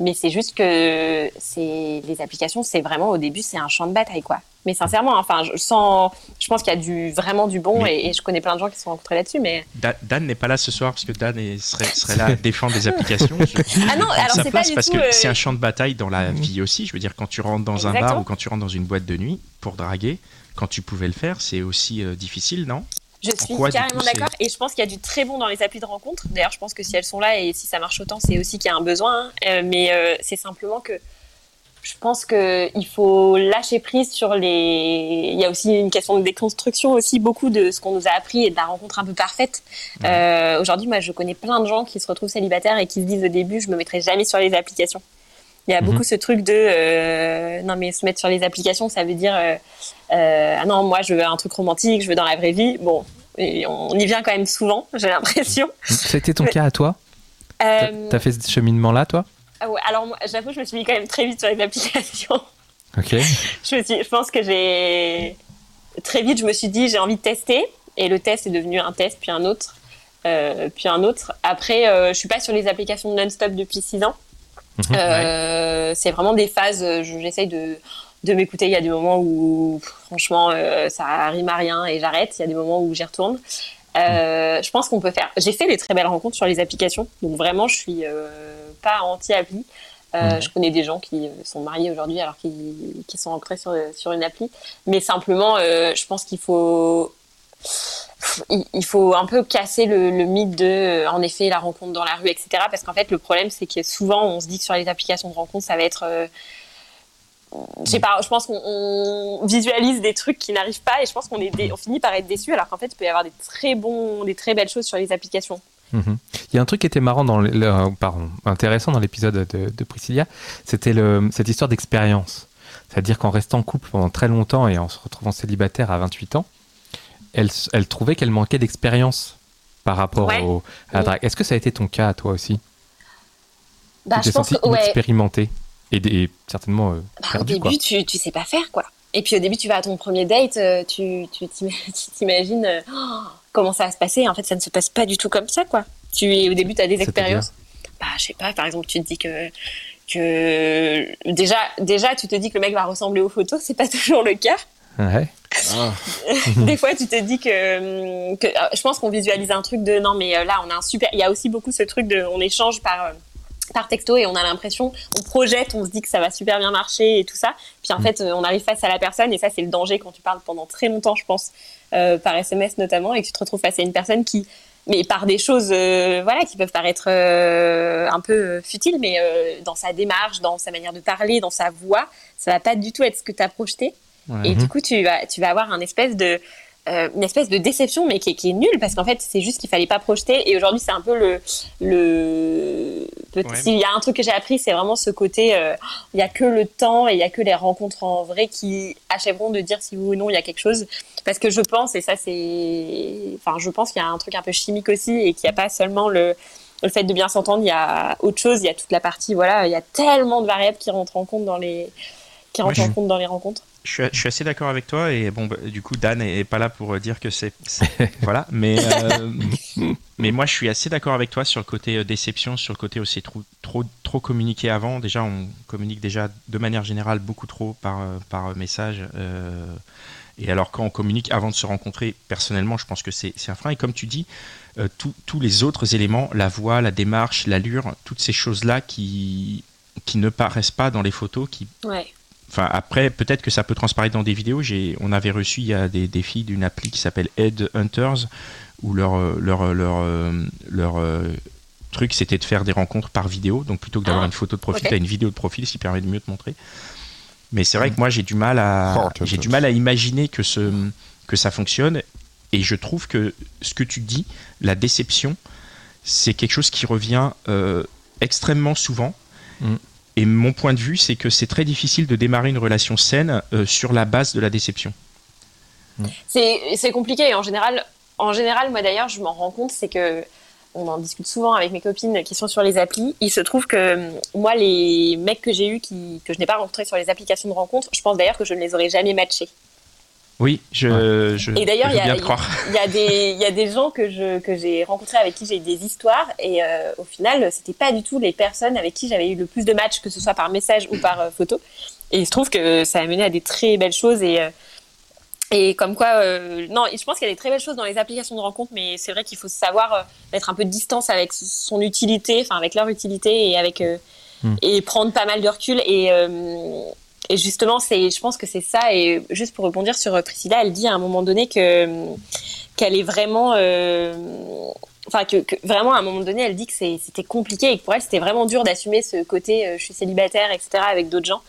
Mais c'est juste que les applications, c'est vraiment au début, c'est un champ de bataille, quoi. Mais sincèrement, enfin, je sens, je pense qu'il y a du, vraiment du bon et, je connais plein de gens qui se sont rencontrés là-dessus. Mais Dan n'est pas là ce soir parce que Dan serait, serait là à défendre des applications. ah non, alors c'est pas du parce que euh, c'est un champ de bataille dans la vie aussi. Je veux dire, quand tu rentres dans un bar ou quand tu rentres dans une boîte de nuit pour draguer, quand tu pouvais le faire, c'est aussi euh, difficile, non? Je suis carrément d'accord et je pense qu'il y a du très bon dans les applis de rencontre. D'ailleurs, je pense que si elles sont là et si ça marche autant, c'est aussi qu'il y a un besoin. Hein. Euh, mais c'est simplement que je pense qu'il faut lâcher prise sur les. Il y a aussi une question de déconstruction aussi beaucoup de ce qu'on nous a appris et de la rencontre un peu parfaite. Euh, aujourd'hui, moi, je connais plein de gens qui se retrouvent célibataires et qui se disent au début, je me mettrai jamais sur les applications. Il y a mhm. beaucoup ce truc de euh, non mais se mettre sur les applications, ça veut dire euh, ah non moi je veux un truc romantique, je veux dans la vraie vie. Bon, on y vient quand même souvent, j'ai l'impression. C'était ton cas à toi T'as fait ce cheminement là, toi ah alors j'avoue, je me suis mis quand même très vite sur les applications. Ok. je, me je pense que j'ai. Très vite, je me suis dit, j'ai envie de tester. Et le test est devenu un test, puis un autre, euh, puis un autre. Après, euh, je suis pas sur les applications non-stop depuis 6 ans. Mhm. Euh, c'est vraiment des phases, j'essaye de, de m'écouter. Il y a des moments où, franchement, ça rime à rien et j'arrête. Il y a des moments où j'y retourne. Euh, je pense qu'on peut faire. J'ai fait des très belles rencontres sur les applications, donc vraiment, je suis euh, pas anti-appli. Euh, Je connais des gens qui sont mariés aujourd'hui alors qu'ils sont ancrés sur, sur une appli, mais simplement, euh, je pense qu'il faut il faut un peu casser le, le, mythe de, en effet, la rencontre dans la rue, etc. Parce qu'en fait, le problème, c'est que souvent, on se dit que sur les applications de rencontre, ça va être je sais pas, je pense qu'on visualise des trucs qui n'arrivent pas et je pense qu'on est on finit par être déçu alors qu'en fait il peut y avoir des très bons, des très belles choses sur les applications. Mhm. Il y a un truc qui était marrant dans le, pardon, intéressant dans l'épisode de, de, Priscilla, c'était cette histoire d'expérience. C'est-à-dire qu'en restant en couple pendant très longtemps et en se retrouvant célibataire à 28 ans, elle, elle trouvait qu'elle manquait d'expérience par rapport au, à la drague. Est-ce que ça a été ton cas à toi aussi? Bah, Tu t'es senti inexpérimenté et, certainement euh, bah, Au début, tu, tu sais pas faire, quoi. Et puis au début, tu vas à ton premier date, euh, tu t'imagines euh, oh, comment ça va se passer. En fait, ça ne se passe pas du tout comme ça, quoi. Tu, au début, tu as des expériences. Bah, je sais pas, par exemple, tu te dis que, que déjà, déjà, tu te dis que le mec va ressembler aux photos, c'est pas toujours le cas. Ouais. Ah. des fois, tu te dis que, que je pense qu'on visualise un truc de non, mais là, on a un super. Il y a aussi beaucoup ce truc de, on échange par par texto et on a l'impression, on projette, on se dit que ça va super bien marcher et tout ça. Puis en mm. fait, euh, on arrive face à la personne et ça, c'est le danger quand tu parles pendant très longtemps, je pense, euh, par SMS notamment, et que tu te retrouves face à une personne qui, mais par des choses, euh, voilà, qui peuvent paraître un peu futiles, mais dans sa démarche, dans sa manière de parler, dans sa voix, ça va pas du tout être ce que tu as projeté. Et du coup, tu vas, tu vas avoir un espèce de euh, une espèce de déception, mais qui, est nulle, parce qu'en fait, c'est juste qu'il fallait pas projeter. Et aujourd'hui, c'est un peu le. le... S'il y a un truc que j'ai appris, c'est vraiment ce côté euh, il n'y a que le temps et il n'y a que les rencontres en vrai qui achèveront de dire si oui ou non il y a quelque chose. Parce que je pense, et ça, c'est. Enfin, je pense qu'il y a un truc un peu chimique aussi et qu'il n'y a pas seulement le le fait de bien s'entendre, il y a autre chose, il y a toute la partie, voilà, il y a tellement de variables qui rentrent en compte dans les, qui rentrent en compte dans les rencontres je suis, assez d'accord avec toi et bon bah, du coup Dan est, pas là pour dire que c'est voilà mais euh, mais moi je suis assez d'accord avec toi sur le côté euh, déception sur le côté aussi trop trop trop communiqué avant. Déjà on communique déjà de manière générale beaucoup trop par euh, par message et alors quand on communique avant de se rencontrer personnellement je pense que c'est un frein. Et comme tu dis tous les autres éléments la voix la démarche l'allure toutes ces choses là qui qui ne paraissent pas dans les photos qui ouais Enfin, après, peut-être que ça peut transparaître dans des vidéos. On avait reçu il y a des, des filles d'une appli qui s'appelle Head Hunters, où leur, leur, leur, leur, euh, truc c'était de faire des rencontres par vidéo. Donc plutôt que d'avoir ah, une photo de profil, tu as une vidéo de profil, ce qui permet de mieux te montrer. Mais c'est vrai que moi j'ai du mal à j'ai du mal à imaginer que ce que ça fonctionne et je trouve que ce que tu dis, la déception, c'est quelque chose qui revient euh, extrêmement souvent. Mm. Et mon point de vue, c'est que c'est très difficile de démarrer une relation saine euh, sur la base de la déception. C'est compliqué. en général, en général, moi d'ailleurs, je m'en rends compte, c'est que on en discute souvent avec mes copines qui sont sur les applis. Il se trouve que moi, les mecs que j'ai eus qui, que je n'ai pas rencontrés sur les applications de rencontres, je pense d'ailleurs que je ne les aurais jamais matchés. Oui, je, je Et d'ailleurs, il y, a- bien te croire. il y a des, il y a des gens que je, que j'ai rencontrés avec qui j'ai eu des histoires et euh, au final, c'était pas du tout les personnes avec qui j'avais eu le plus de matchs, que ce soit par message ou par euh, photo. Et il se trouve que ça a mené à des très belles choses et, euh, et comme quoi, euh, non, je pense qu'il y a des très belles choses dans les applications de rencontres, mais c'est vrai qu'il faut savoir euh, mettre un peu de distance avec son utilité, enfin avec leur utilité et avec euh, Hmm. et prendre pas mal de recul et euh, et justement, c'est, je pense que c'est ça. Et juste pour rebondir sur euh, Priscilla, elle dit à un moment donné que qu'elle est vraiment, euh, enfin que, vraiment à un moment donné, elle dit que c'était compliqué et que pour elle c'était vraiment dur d'assumer ce côté euh, je suis célibataire, etc. avec d'autres gens.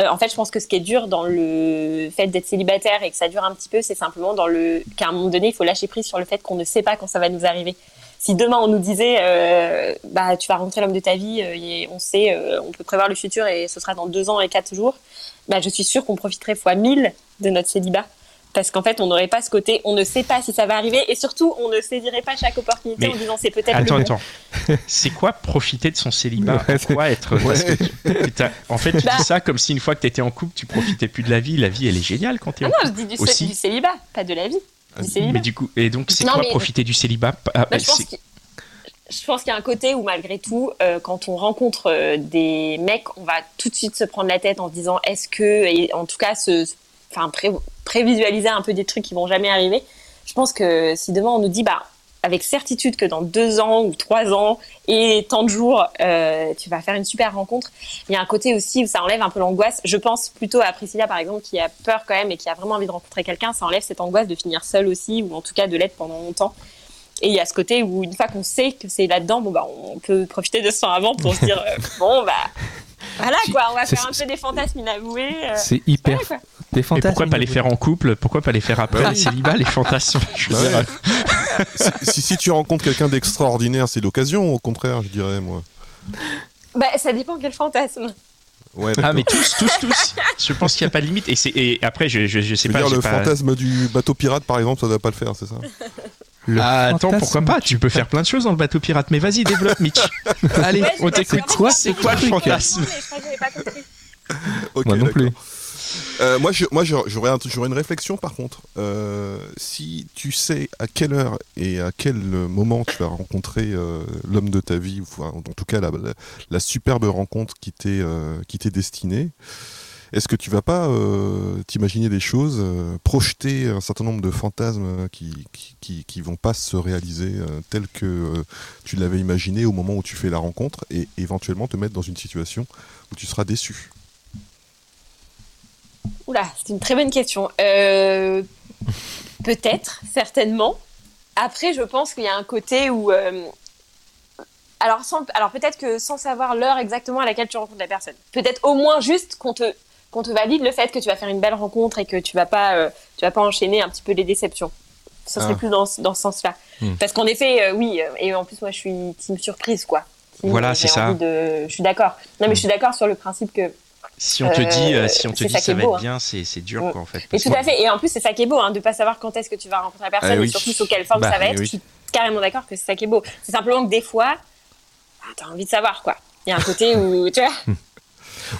Euh, en fait, je pense que ce qui est dur dans le fait d'être célibataire et que ça dure un petit peu, c'est simplement dans le qu'à un moment donné, il faut lâcher prise sur le fait qu'on ne sait pas quand ça va nous arriver. Si demain on nous disait, euh, bah tu vas rencontrer l'homme de ta vie, euh, et on sait, euh, on peut prévoir le futur et ce sera dans deux ans et quatre jours, bah je suis sûre qu'on profiterait fois mille de notre célibat. Parce qu'en fait, on n'aurait pas ce côté, on ne sait pas si ça va arriver, et surtout, on ne saisirait pas chaque opportunité Mais en disant c'est peut-être Attends, le bon. attends. C'est quoi profiter de son célibat Ouais, Pourquoi être. parce que tu- t'as- en fait, tu Bah. dis ça comme si une fois que t'étais en couple, tu profitais plus de la vie. La vie, elle est géniale quand t'es Ah en non, couple. je dis du, Aussi. du célibat, pas de la vie. Du célibat. Mais du coup, et donc, c'est quoi mais- profiter du célibat? Ah, Bah, je pense c'est- qu'il je pense qu'il y a un côté où malgré tout, euh, quand on rencontre euh, des mecs, on va tout de suite se prendre la tête en se disant est-ce que, et en tout cas, se, enfin pré- prévisualiser un peu des trucs qui vont jamais arriver. Je pense que si demain on nous dit bah avec certitude que dans deux ans ou trois ans et tant de jours, euh, tu vas faire une super rencontre. Il y a un côté aussi où ça enlève un peu l'angoisse. Je pense plutôt à Priscilla par exemple qui a peur quand même et qui a vraiment envie de rencontrer quelqu'un. Ça enlève cette angoisse de finir seule aussi ou en tout cas de l'être pendant longtemps. Et il y a ce côté où une fois qu'on sait que c'est là-dedans, bon bah on peut profiter de ce temps avant pour se dire euh, bon bah voilà quoi, on va faire un peu des fantasmes inavoués. euh, C'est hyper. voilà, Et pourquoi pas les faire en couple? Pourquoi pas les faire après Bah le oui. célibat, les fantasmes Je veux dire, ouais. si, si, si tu rencontres quelqu'un d'extraordinaire, c'est l'occasion, au contraire, je dirais, moi. Bah ça dépend quel fantasme. Ouais, Ah mais tous, tous, tous. Je pense qu'il n'y a pas de limite. Et, après, je, je, je sais Je veux pas. dire, le pas- fantasme du bateau pirate, par exemple, ça doit pas le faire, c'est ça? Le Ah, attends, pourquoi pas? Tu peux faire plein de choses dans le bateau pirate. Mais vas-y, développe, Mitch. Allez, Ouais, on t'écoute. c'est quoi C'est quoi le fantasme? Mais je crois que j'avais pas compris. Ok, Moi non plus. Euh, moi, j'aurais un- une réflexion par contre. Euh, si tu sais à quelle heure et à quel moment tu vas rencontrer euh, l'homme de ta vie, ou en tout cas la, superbe rencontre qui t'est destinée, est-ce que tu vas pas t'imaginer des choses, projeter un certain nombre de fantasmes qui, qui, vont pas se réaliser tels que tu l'avais imaginé au moment où tu fais la rencontre et éventuellement te mettre dans une situation où tu seras déçu? Oula, c'est une très bonne question. Euh, Peut-être, certainement. Après, je pense qu'il y a un côté où. euh, Alors, sans- alors peut-être que sans savoir l'heure exactement à laquelle tu rencontres la personne. Peut-être au moins juste qu'on te, qu'on te valide le fait que tu vas faire une belle rencontre et que tu vas pas, euh, tu vas pas enchaîner un petit peu les déceptions. Ça serait Ah. plus dans, ce- dans ce sens-là. Hmm. Parce qu'en effet, euh, oui, et en plus, moi, je suis team surprise, quoi. Team, Voilà, c'est ça. De... Je suis d'accord. Non, mais Hmm. je suis d'accord sur le principe que Si on te dit, euh, Euh, si on te dit ça va beau, être hein. bien, c'est c'est dur Mm. quoi en fait. Et Parce tout à fait. Et en plus, c'est ça qui est beau, hein, de pas savoir quand est-ce que tu vas rencontrer la personne Ah et surtout sous quelle forme Bah, ça va être. oui. Je suis carrément d'accord que c'est ça qui est beau. C'est simplement que des fois, bah, t'as envie de savoir, quoi. Il y a un côté où, tu vois,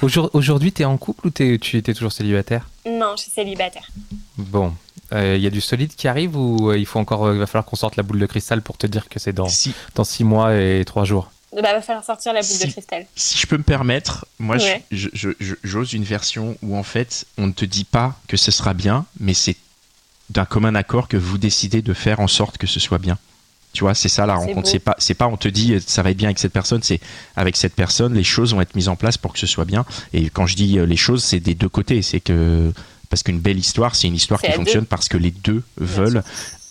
Aujourd- Aujourd'hui, t'es en couple ou t'es- tu étais toujours célibataire? Non, je suis célibataire. Bon. Il y a du solide qui arrive ou euh, il faut encore, euh, il va falloir qu'on sorte la boule de cristal pour te dire que c'est dans, Si, dans six mois et trois jours? Bah, va falloir sortir la boule Si. de cristal. si je peux me permettre, moi, je- Ouais. je- je- je- j'ose une version où en fait, on ne te dit pas que ce sera bien, mais c'est d'un commun accord que vous décidez de faire en sorte que ce soit bien. Tu vois, c'est ça la rencontre. C'est pas, c'est pas on te dit euh, ça va être bien avec cette personne, c'est avec cette personne, les choses vont être mises en place pour que ce soit bien. Et quand je dis euh, les choses, c'est des deux côtés. C'est que parce qu'une belle histoire, c'est une histoire qui fonctionne parce que les deux veulent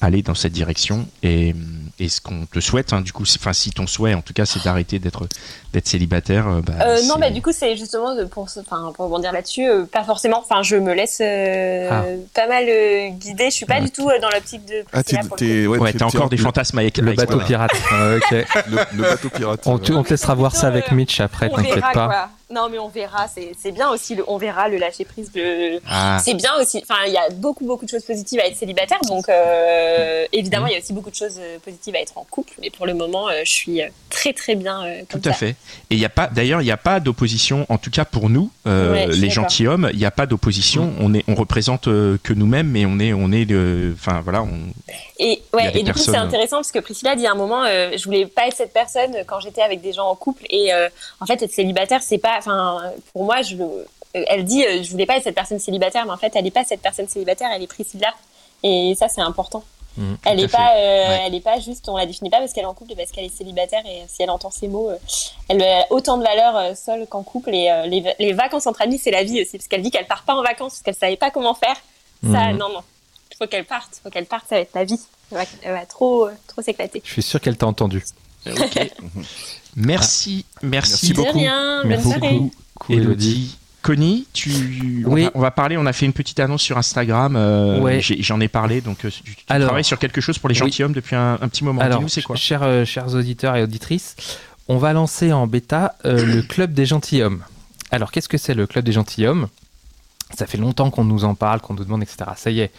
aller dans cette direction. Et, et ce qu'on te souhaite, hein, du coup, enfin si ton souhait, en tout cas, c'est d'arrêter d'être d'être célibataire. euh, bah, Euh, non, c'est- bah du coup, c'est justement de- pour, enfin, pour rebondir là-dessus, euh, pas forcément. Enfin, je me laisse euh, Ah. pas mal euh, guider. Je suis pas Ouais. du tout euh, dans l'optique de. Ah, t'es, ouais, Ouais, t'es- encore en- des fantasmes avec, Le bateau pirate. Ah, ok. le, le bateau pirate. On te, on te laissera voir ça avec Mitch après, t'inquiète pas. Non, mais on verra. C'est bien aussi le on verra, le lâcher prise, le, Ah, C'est bien aussi. Enfin, il y a beaucoup, beaucoup de choses positives à être célibataire. Donc, euh, évidemment, il y a aussi beaucoup de choses positives à être en couple, mais pour le moment, je suis très très bien. Tout à fait. Et il y a pas, d'ailleurs, il n'y a pas d'opposition, en tout cas pour nous, les gentilshommes, il n'y a pas d'opposition. On est, on représente que nous-mêmes, mais on est, on est, enfin voilà. On... Et ouais, et du coup, c'est intéressant parce que Priscilla dit à un moment, je voulais pas être cette personne quand j'étais avec des gens en couple, et en fait, être célibataire, c'est pas, enfin, pour moi, je elle dit euh, je voulais pas être cette personne célibataire, mais en fait, elle n'est pas cette personne célibataire, elle est Priscilla. Et ça, c'est important. Mmh, elle n'est pas, euh, elle est pas juste, on la définit pas parce qu'elle est en couple, mais parce qu'elle est célibataire et si elle entend ces mots, euh, elle a autant de valeur seule qu'en couple. Et les, vacances entre amis, c'est la vie aussi, parce qu'elle dit qu'elle part pas en vacances parce qu'elle savait pas comment faire. Ça, mmh. non, non, il faut qu'elle parte, il faut qu'elle parte, ça va être la vie. Elle va, trop, trop s'éclater. Je suis sûr qu'elle t'a entendu. merci, merci, beaucoup. merci beaucoup, Elodie. Connie, tu... on, va, parler, on a fait une petite annonce sur Instagram, euh, j'en ai, parlé, donc euh, tu, travailles sur quelque chose pour les gentilshommes depuis un, petit moment. Alors, c'est quoi chers, euh, chers auditeurs et auditrices, on va lancer en bêta le Club des gentilshommes. Alors, qu'est-ce que c'est le Club des gentilshommes? Ça fait longtemps qu'on nous en parle, qu'on nous demande, etc. Ça y est,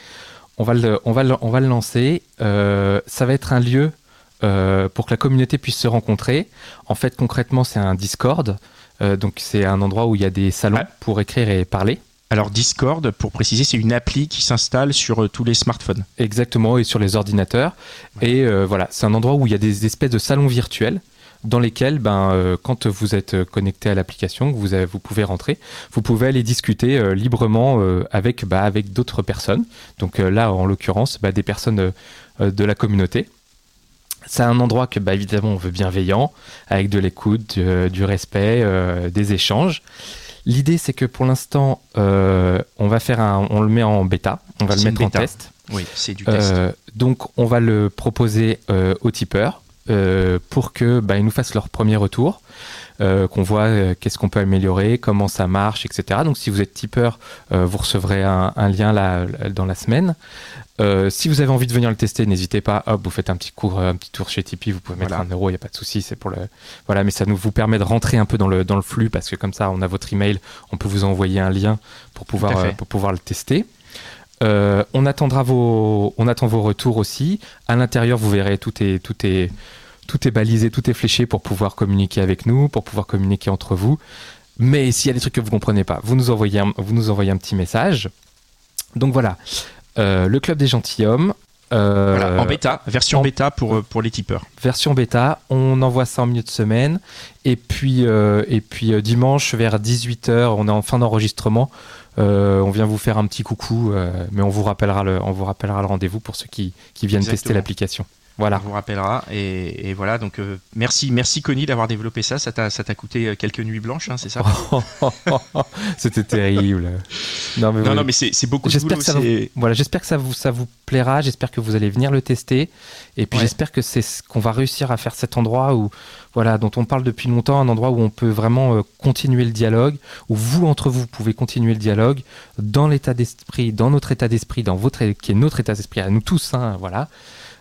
on va le, on va on va le lancer. ça va être un lieu pour que la communauté puisse se rencontrer. En fait, concrètement, c'est un Discord. Euh, donc c'est un endroit où il y a des salons pour écrire et parler. Alors Discord, pour préciser, c'est une appli qui s'installe sur euh, tous les smartphones. Exactement, et sur les ordinateurs. Et euh, voilà, c'est un endroit où il y a des espèces de salons virtuels dans lesquels, ben, quand vous êtes connecté à l'application, vous, vous pouvez rentrer, vous pouvez aller discuter librement avec, bah, avec d'autres personnes. Donc là, en l'occurrence, bah, des personnes de la communauté. C'est un endroit que, bah, évidemment, on veut bienveillant, avec de l'écoute, du, respect, euh, des échanges. L'idée, c'est que pour l'instant, euh, on va faire un, on le met en bêta, on va le mettre en test. Oui, c'est du test. Euh, donc, on va le proposer aux tipeurs pour que, bah, ils nous fassent leur premier retour. Qu'on voit qu'est-ce qu'on peut améliorer, comment ça marche, etc. Donc si vous êtes tipeur, vous recevrez un, un lien là, dans la semaine. Euh, si vous avez envie de venir le tester, n'hésitez pas. Hop, vous faites un petit cours, un petit tour chez Tipeee. Vous pouvez mettre un euro, il n'y a pas de souci. C'est pour le voilà, mais ça nous vous permet de rentrer un peu dans le dans le flux parce que comme ça, on a votre email, on peut vous envoyer un lien pour pouvoir euh, pour pouvoir le tester. Euh, on attendra vos on attend vos retours aussi. À l'intérieur, vous verrez tout est tout est tout est balisé, tout est fléché pour pouvoir communiquer avec nous, pour pouvoir communiquer entre vous. Mais s'il y a des trucs que vous comprenez pas, vous nous envoyez vous nous envoyez un petit message. Donc voilà. Euh, le Club des Gentilhommes. Euh, en bêta, version bêta pour, euh, pour les tipeurs. Version bêta, on envoie ça en milieu de semaine. Et puis, et puis dimanche, vers 18h, on est en fin d'enregistrement. on vient vous faire un petit coucou, mais on vous rappellera le, on vous rappellera le rendez-vous pour ceux qui, qui viennent tester l'application. Voilà. On vous rappellera. Et, voilà, donc euh, merci, merci Connie d'avoir développé ça. Ça t'a coûté euh, quelques nuits blanches, hein, c'est ça? C'était terrible. Non, mais, non, mais c'est beaucoup de boulot. Que ça voilà, j'espère que ça vous, ça vous plaira. J'espère que vous allez venir le tester. Et puis j'espère que c'est ce qu'on va réussir à faire cet endroit où, voilà, dont on parle depuis longtemps, un endroit où on peut vraiment euh, continuer le dialogue, où vous, entre vous, pouvez continuer le dialogue dans l'état d'esprit, dans notre état d'esprit, dans votre, qui est notre état d'esprit à nous tous, hein, voilà.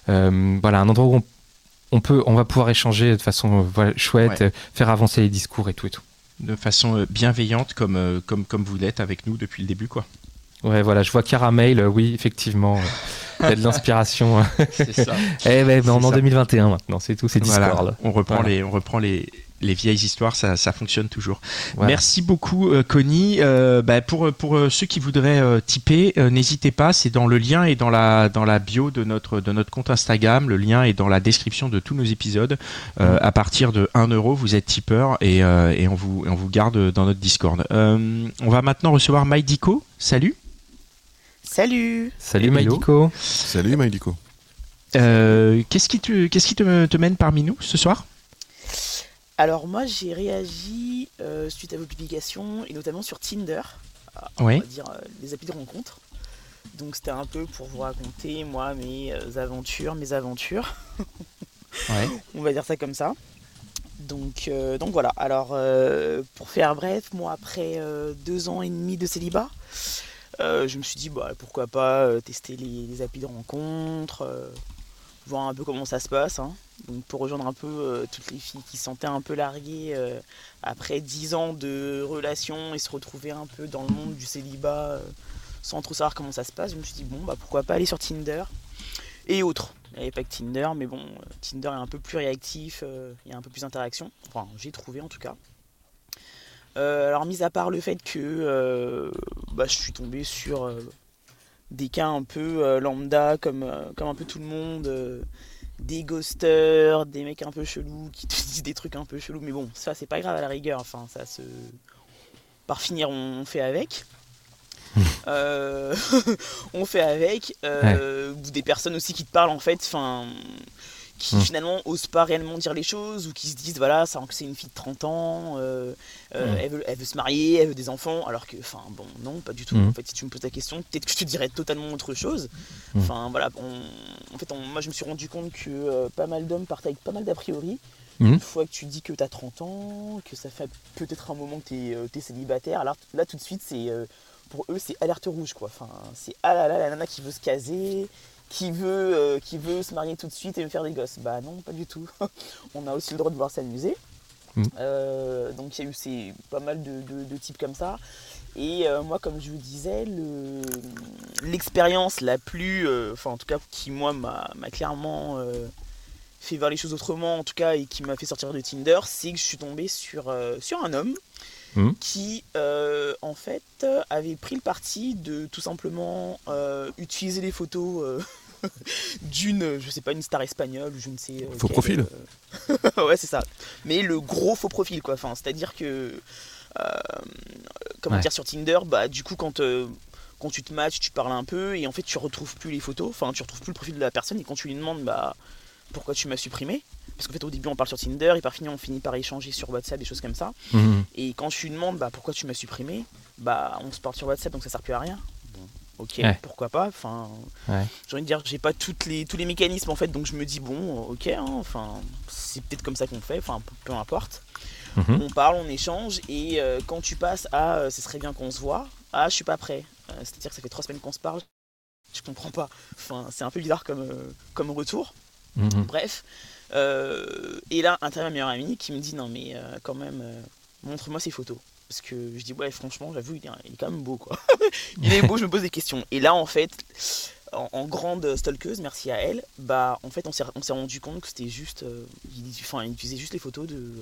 Euh, voilà, un endroit où on, peut, on va pouvoir échanger de façon chouette, faire avancer les discours et tout et tout. De façon euh, bienveillante comme, euh, comme, comme vous l'êtes avec nous depuis le début, quoi. Ouais, voilà, je vois Caramel, oui, effectivement. Il y a de l'inspiration. c'est ça. eh ben, on est en 2021 maintenant, c'est tout, c'est Discord. On reprend les, on reprend les, les vieilles histoires, ça, fonctionne toujours. Merci beaucoup, euh, Connie. Euh, bah, pour pour euh, ceux qui voudraient typer, n'hésitez pas, c'est dans le lien et dans la dans la bio de notre de notre compte Instagram. Le lien est dans la description de tous nos épisodes. à partir de 1 euro, vous êtes tipeur et, et on vous on vous garde dans notre Discord. on va maintenant recevoir Maïdico. Salut. Salut. Salut Maïdico. Salut Maïdico. qu'est-ce qui te qu'est-ce qui te mène parmi nous ce soir? Alors moi j'ai réagi euh, suite à vos publications et notamment sur Tinder, on va dire euh, les applis de rencontre. Donc c'était un peu pour vous raconter moi mes euh, aventures, mes aventures. On va dire ça comme ça. Donc, donc voilà. Alors pour faire bref, moi après deux ans et demi de célibat, je me suis dit bah, pourquoi pas tester les, les, applis de rencontre, voir un peu comment ça se passe. Hein. Donc pour rejoindre un peu euh, toutes les filles qui se sentaient un peu larguées euh, après 10 ans de relation et se retrouver un peu dans le monde du célibat euh, sans trop savoir comment ça se passe, je me suis dit bon bah pourquoi pas aller sur Tinder. et autres. Il n'y avait pas que Tinder, mais bon, Tinder est un peu plus réactif, il y a un peu plus d'interaction. Enfin, j'ai trouvé en tout cas. alors, mis à part le fait que bah, je suis tombé sur des cas un peu lambda, comme, comme un peu tout le monde des ghosters, des mecs un peu chelous qui te disent des trucs un peu chelous. Mais bon, ça, c'est pas grave à la rigueur. Enfin, ça se. Par finir, on fait avec. Euh, on fait avec. Euh, ou des personnes aussi qui te parlent en fait. Enfin qui hmm. finalement osent pas réellement dire les choses ou qui se disent voilà ça c'est une fille de 30 ans euh, euh, hmm. elle, veut, elle, veut, se marier elle veut des enfants alors que enfin bon non pas du tout hmm. en fait si tu me poses la question peut-être que je te dirais totalement autre chose enfin voilà en fait moi je me suis rendu compte que euh, pas mal d'hommes partent avec pas mal d'a priori une fois que tu dis que tu as 30 ans que ça fait peut-être un moment que tu es, célibataire alors là tout de suite c'est pour eux c'est alerte rouge quoi enfin c'est ah là là la nana qui veut se caser qui veut, euh, qui veut se marier tout de suite et me faire des gosses. Bah non, pas du tout. on a aussi le droit de voir s'amuser. Mm. Euh, donc il y a eu ces, pas mal de, types comme ça. Et euh, moi, comme je vous disais, l'expérience la plus, enfin en tout cas qui moi m'a clairement fait voir les choses autrement, en tout cas, et qui m'a fait sortir de Tinder, c'est que je suis tombé sur, sur un homme mm. qui en fait avait pris le parti de tout simplement utiliser les photos d'une, je sais pas, une star espagnole ou je ne sais. faux profil euh, Ouais, c'est ça. Mais le gros faux profil, quoi. Enfin, c'est-à-dire que. Euh, comment dire, sur Tinder, bah, du coup, quand. Euh, quand tu te matches, tu parles un peu et en fait tu retrouves plus les photos, enfin tu retrouves plus le profil de la personne et quand tu lui demandes bah pourquoi tu m'as supprimé, parce qu'en fait au début on parle sur Tinder et par fini on finit par échanger sur WhatsApp des choses comme ça. Mhm. Et quand tu lui demandes bah pourquoi tu m'as supprimé, bah on se parle sur WhatsApp donc ça sert plus à rien ok, pourquoi pas. Enfin, j'ai envie de dire, j'ai pas toutes les, tous les mécanismes en fait, donc je me dis bon, ok, hein, enfin, c'est peut-être comme ça qu'on fait, enfin, peu, importe. Mhm. On parle, on échange, et euh, quand tu passes à euh, ce serait bien qu'on se voit, ah, je suis pas prêt. Euh, c'est-à-dire que ça fait trois semaines qu'on se parle, je comprends pas. Enfin, c'est un peu bizarre comme, comme retour. Mhm. Bref. Et là, un ma meilleur ami qui me dit non, mais quand même, montre-moi ces photos. Parce que je dis, ouais, franchement, j'avoue, il, est quand même beau, quoi. il est beau, je me pose des questions. Et là, en fait, en, grande stalkeuse, merci à elle, bah, en fait, on s'est rendu compte que c'était juste. Euh, il, enfin, il utilisait juste les photos de.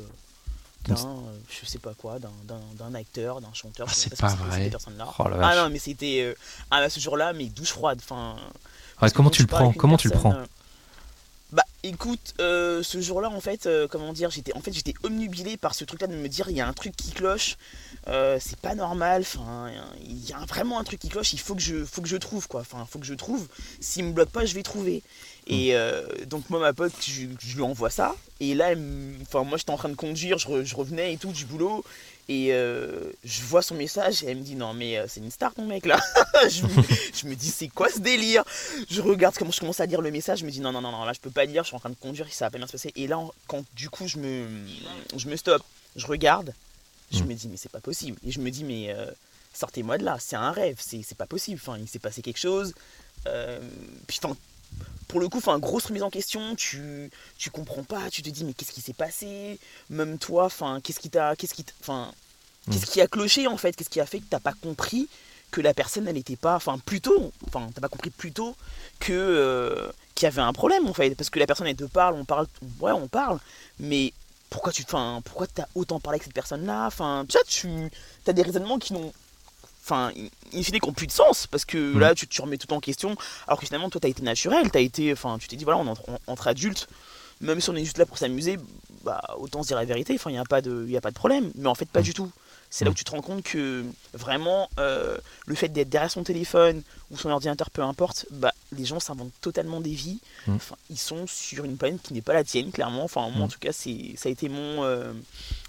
d'un, euh, je sais pas quoi, d'un acteur, d'un chanteur. Ah, c'est pas, vrai. Oh ah non, mais c'était. Euh, à ce jour-là, mais douche froide. Enfin. comment tu le prends Comment tu le prends écoute, euh, ce jour-là en fait, euh, comment dire, j'étais en fait j'étais omnubilé par ce truc-là de me dire il y a un truc qui cloche, euh, c'est pas normal, enfin il y a vraiment un truc qui cloche, il faut que je, faut que je trouve quoi, enfin faut que je trouve. S'il me bloque pas, je vais trouver. Et hmm. donc moi ma pote, je, lui envoie ça. Et là, enfin moi j'étais en train de conduire, je, revenais et tout du boulot. Et euh, je vois son message et elle me dit non mais euh, c'est une star ton mec là. je, me, dis c'est quoi ce délire? Je regarde comment je commence à lire le message, je me dis non non non non là je peux pas lire, je suis en train de conduire, ça va pas bien se passer. Et là quand du coup je me je me stoppe, je regarde, je mm. me dis mais c'est pas possible. Et je me dis mais euh, sortez-moi de là, c'est un rêve, c'est pas possible. Enfin il s'est passé quelque chose. puis enfin pour le coup, enfin, grosse remise en question, tu, tu comprends pas, tu te dis mais qu'est-ce qui s'est passé? Même toi, enfin, qu'est-ce qui t'a, qu'est-ce qui, enfin, qu'est-ce mm. qui a cloché en fait? Qu'est-ce qui a fait que t'as pas compris que la personne elle n'était pas, enfin, plutôt, enfin, t'as pas compris plutôt que euh, qu'il y avait un problème en fait, parce que la personne elle te parle, on parle, ouais, on parle, mais pourquoi tu, enfin, pourquoi t'as autant parlé avec cette personne-là? Enfin, tu tu as des raisonnements qui n'ont enfin, in fine, qui n'ont plus de sens, parce que mm. là, tu, tu remets tout en question, alors que finalement, toi, tu as été naturel, as été, enfin, tu t'es dit, voilà, on entre, entre adultes, même si on est juste là pour s'amuser, bah, autant se dire la vérité, enfin, il n'y a, pas de, y a pas de problème, mais en fait, pas mm. du tout. C'est là où tu te rends compte que vraiment, euh, le fait d'être derrière son téléphone ou son ordinateur, peu importe, bah, les gens s'inventent totalement des vies. Mm. Enfin, ils sont sur une planète qui n'est pas la tienne, clairement. Enfin, moi, en tout cas, ça a été mon, euh,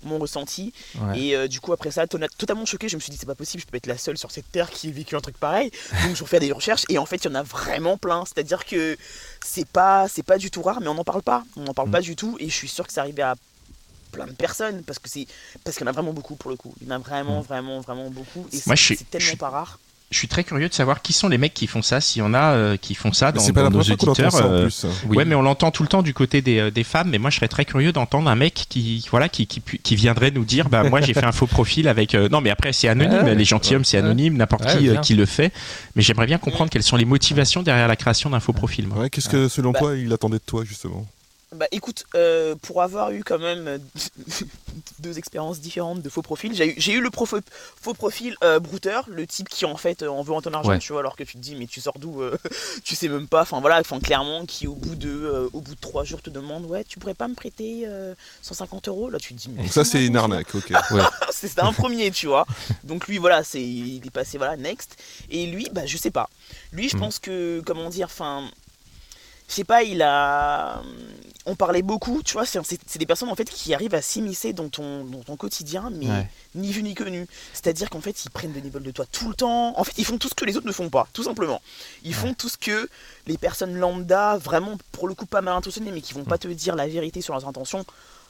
mon ressenti. Et euh, du coup, après ça, totalement choqué, je me suis dit, c'est pas possible, je peux être la seule sur cette terre qui ait vécu un truc pareil. Donc, je refais des recherches. Et en fait, il y en a vraiment plein. C'est-à-dire que c'est pas, pas du tout rare, mais on n'en parle pas. On n'en parle mm. pas du tout. Et je suis sûr que ça arrivait à plein de personnes parce que c'est parce qu'il y en a vraiment beaucoup pour le coup il y en a vraiment vraiment vraiment beaucoup et c'est tellement pas rare je suis très curieux de savoir qui sont les mecs qui font ça, s'il y en a euh, qui font ça dans, C'est pas nos auditeurs. entend ça en euh, plus. hein. Oui. Ouais, mais on l'entend tout le temps du côté des, euh, des femmes. Mais moi, je serais très curieux d'entendre un mec qui, voilà, qui, qui, pu- qui viendrait nous dire, bah moi, j'ai fait un faux profil avec. euh, non, mais après, c'est anonyme. Ouais, les gentilshommes, c'est ouais. anonyme. N'importe Ouais, qui euh, qui le fait. Mais j'aimerais bien comprendre quelles sont les motivations derrière la création d'un faux profil. Ouais, Qu'est-ce que selon Bah. toi il attendait de toi justement? Bah écoute, euh, pour avoir eu quand même euh, deux expériences différentes de faux profils, j'ai eu, j'ai eu le faux profil euh, brouteur, le type qui en fait euh, en veut en ton argent, Ouais. tu vois, alors que tu te dis mais tu sors d'où euh, Tu sais même pas, enfin voilà, enfin clairement qui au bout de euh, au bout de trois jours te demande ouais tu pourrais pas me prêter euh, 150 euros? Là tu te dis mais Donc ça c'est une arnaque, ok. c'est c'était un premier, tu vois. Donc lui, voilà, c'est il est passé, voilà, next. Et lui, bah, je sais pas. Lui, je Mhm. pense que, comment dire, enfin, je sais pas, il a. On parlait beaucoup, tu vois, c'est des personnes en fait qui arrivent à s'immiscer dans ton, dans ton quotidien, mais Ouais. ni vu ni connu. C'est-à-dire qu'en fait, ils prennent des nouvelles de toi tout le temps. En fait, ils font tout ce que les autres ne font pas, tout simplement. Ils font tout ce que les personnes lambda, vraiment pour le coup pas mal intentionnées, mais qui vont pas te dire la vérité sur leurs intentions.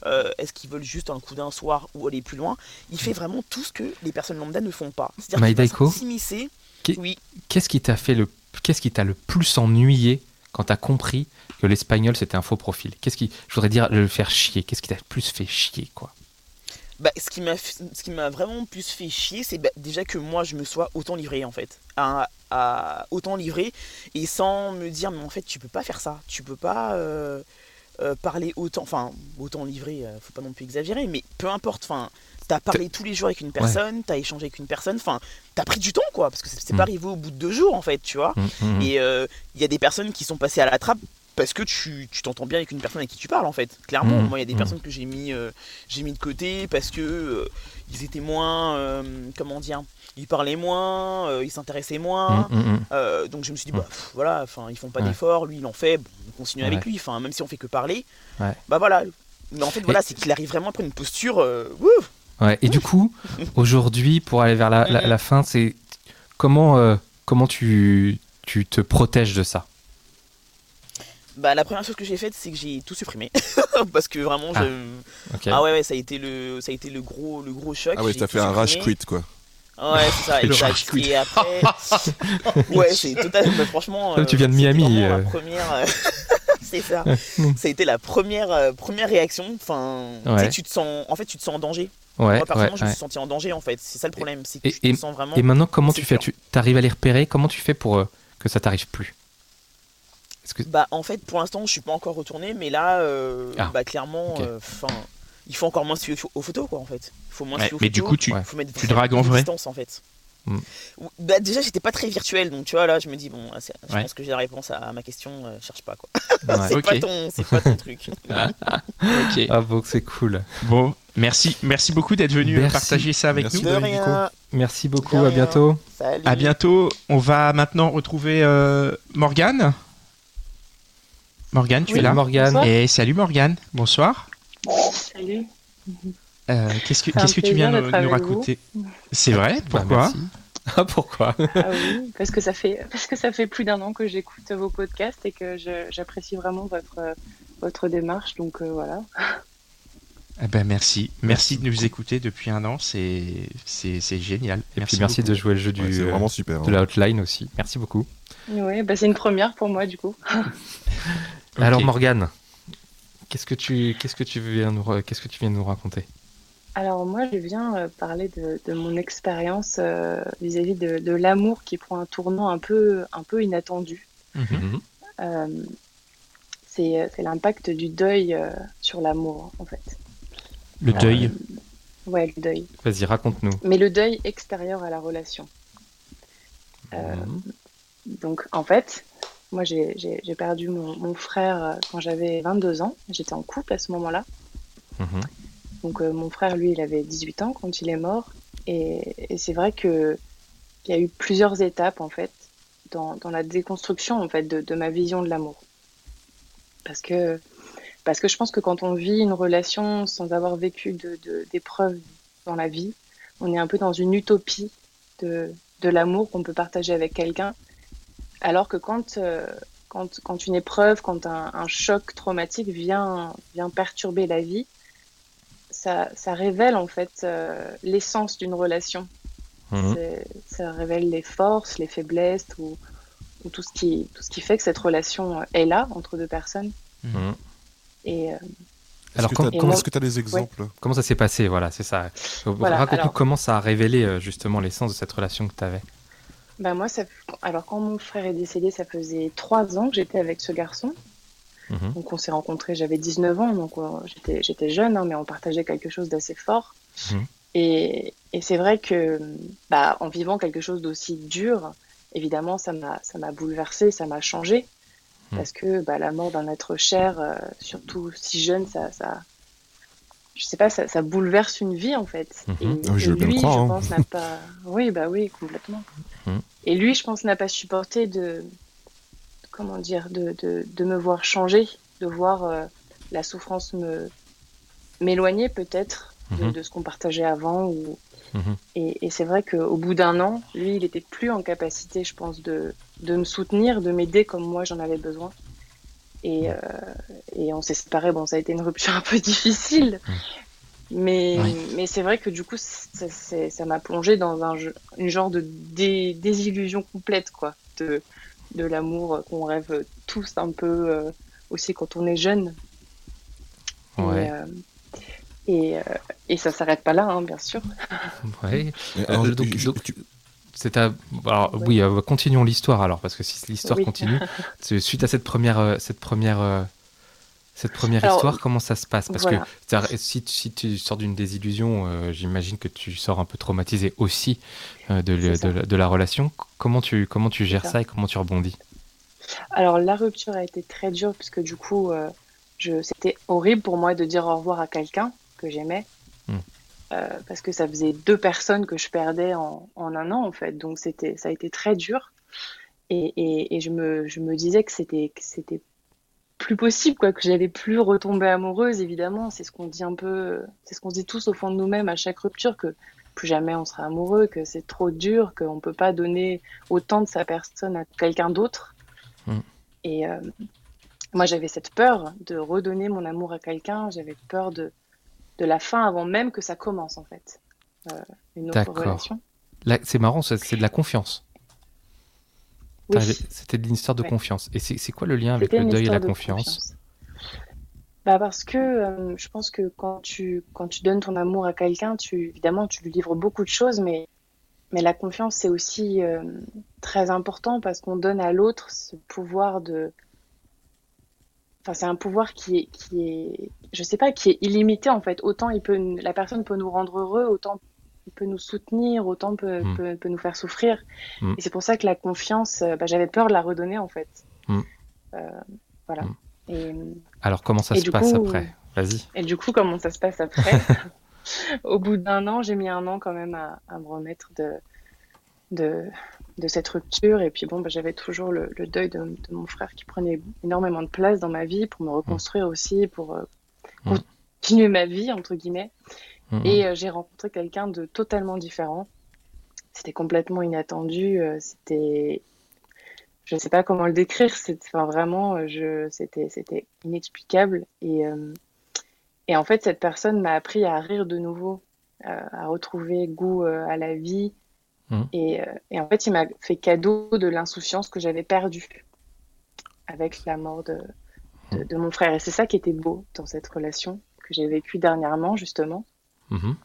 euh, Est-ce qu'ils veulent juste un coup d'un soir ou aller plus loin? Il fait vraiment tout ce que les personnes lambda ne font pas. C'est-à-dire qu'il va Maïdaiko s'immiscer. Oui. Qu'est-ce qui t'a fait le qu'est-ce qui t'a le plus ennuyé quand t'as compris que l'espagnol c'était un faux profil. Qu'est-ce qui je voudrais dire le faire chier. Qu'est-ce qui t'a plus fait chier quoi? Bah, ce qui m'a ce qui vraiment plus fait chier, c'est bah, déjà que moi je me sois autant livré en fait, à, à autant livré et sans me dire mais en fait tu peux pas faire ça, tu peux pas euh, euh, parler autant, enfin autant livré, euh, faut pas non plus exagérer, mais peu importe, enfin t'as parlé tous les jours avec une personne, t'as échangé avec une personne, enfin t'as pris du temps quoi, parce que c'est c'est Mm. pas arrivé au bout de deux jours en fait, tu vois. Hum, hum, Et il y a des personnes qui sont passées à la trappe parce que tu t'entends bien avec une personne avec qui tu parles en fait. Clairement, moi il y a des personnes que j'ai mis euh, j'ai mis de côté parce que euh, ils étaient moins euh, comment dire, ils parlaient moins, euh, ils s'intéressaient moins. Euh, donc je me suis dit bah pff, voilà, enfin ils font pas Ouais. d'efforts, lui il en fait, bon, on continue avec lui, enfin même si on fait que parler. Bah voilà. Mais en fait voilà, c'est qu'il arrive vraiment à prendre une posture euh, wouh, Ouais, et du coup, aujourd'hui, pour aller vers la, la- la fin, c'est comment, euh, comment tu, tu te protèges de ça? Bah la première chose que j'ai faite c'est que j'ai tout supprimé parce que vraiment Ah. je. Ah ouais, ouais, ça a été le ça a été le gros le gros choc. Ah ouais, t'as fait un rage quit quoi. Ouais, c'est ça. Exact. quit. Et après, ouais, c'est total. mais franchement, tu viens de Miami, vraiment euh. La première, euh, c'est ça. Ça a été la première euh, première réaction. Enfin, tu sais, Ouais. tu te sens, en fait, tu te sens en danger. Ouais, Moi ouais, personnellement, je me suis senti en danger en fait. C'est ça le problème, c'est que Et- je et- me sens vraiment. Et maintenant, comment tu fais? Tu arrives à les repérer? Comment tu fais pour euh, que ça t'arrive plus? Que Bah en fait, pour l'instant, je suis pas encore retourné, mais là, euh, Ah, bah clairement, ok. euh, enfin, il faut encore moins se fier aux, photos quoi en fait. Il faut moins Ouais, aux mais du coup, tu, Ouais. faut mettre tu très dragues en vrai distance, en fait. Ou- Bah, déjà, j'étais pas très virtuel, donc tu vois, là, je me dis, bon, ah, je Ouais. pense que j'ai la réponse à, à ma question, euh, cherche pas quoi. Ouais. c'est Ok. pas ton, c'est pas ton truc. Ok. Ah bon, c'est cool. Bon, merci, merci beaucoup d'être venu Merci. partager ça avec Merci nous. De rien. Merci beaucoup. De À bientôt. Salut. À bientôt. On va maintenant retrouver euh, Morgane. Morgane, tu Oui, es là Morgane. Et salut Morgane. Bonsoir. Salut. Euh, qu'est-ce que qu'est-ce tu viens nous, nous raconter? C'est vrai? Bah, Pourquoi? merci. Ah pourquoi? Ah oui, parce que ça fait parce que ça fait plus d'un an que j'écoute vos podcasts et que je- j'apprécie vraiment votre votre démarche. Donc euh, voilà. Eh ben merci, merci de nous écouter depuis un an, c'est c'est c'est génial. Et puis merci beaucoup. de jouer le jeu du, Ouais, c'est euh, vraiment super. de hein. la hotline aussi. Merci beaucoup. Ouais, bah c'est une première pour moi du coup. Alors Morgane, qu'est-ce que tu qu'est-ce que tu viens nous qu'est-ce que tu viens nous raconter? Alors moi, je viens euh, parler de, de mon expérience euh, vis-à-vis de, de l'amour qui prend un tournant un peu un peu inattendu. Mhm. Euh, c'est euh, c'est l'impact du deuil euh, sur l'amour en fait. Le deuil? Ouais, le deuil. Vas-y, raconte-nous. Mais le deuil extérieur à la relation. Euh, Mhm. Donc, en fait, moi, j'ai perdu mon, mon frère euh, quand j'avais 22 ans. J'étais en couple à ce moment-là. Mhm. Donc, euh, mon frère, lui, il avait 18 ans quand il est mort. Et, et c'est vrai que il y a eu plusieurs étapes, en fait, dans, dans la déconstruction, en fait, de, de ma vision de l'amour. Parce que, parce que je pense que quand on vit une relation sans avoir vécu de- de- d'épreuves dans la vie, on est un peu dans une utopie de, de l'amour qu'on peut partager avec quelqu'un. Alors que quand, euh, quand, quand une épreuve, quand un, un choc traumatique vient, vient perturber la vie, ça, ça révèle en fait euh, l'essence d'une relation. Mhm. Ça révèle les forces, les faiblesses ou, tout, ce qui, tout ce qui fait que cette relation est là entre deux personnes. Mhm. Et. Euh, alors, comment est-ce que tu as des exemples? Comment ça s'est passé? Voilà, c'est ça. Raconte-nous comment ça a révélé euh, justement l'essence de cette relation que tu avais. Bah moi, ça... alors quand mon frère est décédé, ça faisait trois ans que j'étais avec ce garçon. Mhm. Donc on s'est rencontrés, j'avais 19 ans, donc j'étais, j'étais jeune, hein, mais on partageait quelque chose d'assez fort. Mhm. Et, et c'est vrai que bah, en vivant quelque chose d'aussi dur, évidemment, ça m'a, ça m'a bouleversé, ça m'a changé. Mhm. Parce que bah, la mort d'un être cher, euh, surtout si jeune, ça, ça, je sais pas, ça, ça, bouleverse une vie en fait. Et, ah je lui, je hein. pense, n'a pas. Oui, bah oui, complètement. Et lui, je pense, n'a pas supporté de, comment dire, de, de, me voir changer, de voir euh, la souffrance me m'éloigner peut-être de, mhm. ce qu'on partageait avant. Ou... Mhm. Et, et c'est vrai qu'au bout d'un an, lui, il était plus en capacité, je pense, de, de me soutenir, de m'aider comme moi j'en avais besoin. Et, euh, et on s'est séparés. Bon, ça a été une rupture un peu difficile. Mais, mais c'est vrai que du coup, ça m'a plongé dans un, une genre de désillusion complète, quoi. De, de l'amour qu'on rêve tous un peu euh, aussi quand on est jeune. Ouais. Et, euh, euh, et, ça s'arrête pas là, hein, bien sûr. Ouais. C'est à... alors, oui, continuons l'histoire alors, parce que si l'histoire continue, suite à cette première, cette première cette première histoire, comment ça se passe? Parce que si, si, tu sors d'une désillusion, euh, j'imagine que tu sors un peu traumatisé aussi euh, de, de, la relation. Comment tu, comment tu gères ça. et comment tu rebondis? Alors la rupture a été très dure puisque du coup, euh, c'était horrible pour moi de dire au revoir à quelqu'un que j'aimais. Hmm. parce que ça faisait deux personnes que je perdais en, en un an en fait. Donc c'était, ça a été très dur. Et, et, et je, me, je me disais que c'était, que c'était plus possible, quoi, que j'allais plus retomber amoureuse, évidemment. C'est ce qu'on dit un peu, c'est ce qu'on dit tous au fond de nous-mêmes à chaque rupture, que plus jamais on sera amoureux, que c'est trop dur, qu'on peut pas donner autant de sa personne à quelqu'un d'autre. Mm. Et euh, moi, j'avais cette peur de redonner mon amour à quelqu'un. J'avais peur de, de la fin avant même que ça commence, en fait. Euh, une autre relation. C'est marrant, c'est de la confiance. C'était une histoire de confiance. Et c'est quoi le lien avec le deuil et la confiance, Bah parce que euh, je pense que quand tu, quand tu donnes ton amour à quelqu'un, tu, évidemment, tu lui livres beaucoup de choses, mais, mais la confiance, c'est aussi euh, très important parce qu'on donne à l'autre ce pouvoir de. Enfin, c'est un pouvoir qui est, qui est, je sais pas, qui est illimité en fait. Autant il peut, la personne peut nous rendre heureux, autant peut nous soutenir, autant peut, mm. peut, peut nous faire souffrir. Mm. Et c'est pour ça que la confiance, euh, bah, j'avais peur de la redonner en fait. Mm. Euh, voilà. Et, Alors comment ça se passe après? Vas-y. Et du coup, comment ça se passe après? Au bout d'un an, j'ai mis un an quand même à, à me remettre de, de, de, cette rupture. Et puis bon, bah, j'avais toujours le, le deuil de, de, mon frère qui prenait énormément de place dans ma vie pour me reconstruire aussi, pour euh, continuer ma vie, entre guillemets. Mhm. Et euh, j'ai rencontré quelqu'un de totalement différent. C'était complètement inattendu. Euh, c'était, je ne sais pas comment le décrire. Enfin, vraiment, je, c'était, c'était inexplicable. Et, et en fait, cette personne m'a appris à rire de nouveau, à retrouver goût à la vie. Mhm. Et, et, en fait, il m'a fait cadeau de l'insouciance que j'avais perdue avec la mort de, de, de, mon frère. Et c'est ça qui était beau dans cette relation que j'ai vécue dernièrement, justement. Mhm.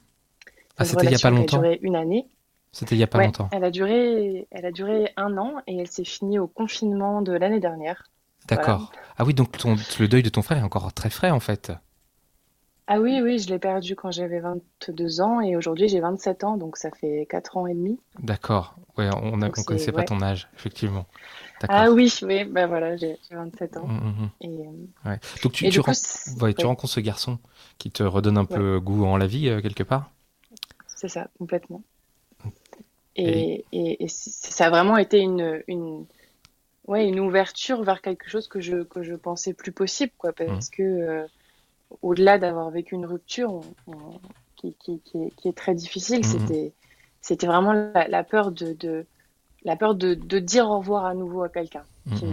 Ah, c'était il n'y a pas longtemps. Elle a duré une année. C'était il n'y a pas longtemps. Elle a duré, elle a duré un an et elle s'est finie au confinement de l'année dernière. D'accord. Ah oui, donc le deuil de ton frère est encore très frais en fait. Ah oui, oui, je l'ai perdu quand j'avais 22 ans et aujourd'hui j'ai 27 ans, donc ça fait 4 ans et demi. D'accord. Ouais, on ne connaissait pas ton âge, effectivement. Ah oui, oui, ben voilà, j'ai 27 ans. Mmh, mmh, mmh. Et, euh, Donc tu, tu, tu rencontres ce garçon qui te redonne un peu goût en la vie, euh, quelque part? C'est ça, complètement. Et, et... ça a vraiment été une, une, ouais, une ouverture vers quelque chose que je, que je pensais plus possible, quoi, parce que euh, au-delà d'avoir vécu une rupture qui, qui, qui, est, qui, est, très difficile, c'était c'était vraiment la, peur de, de la peur de, de, dire au revoir à nouveau à quelqu'un qui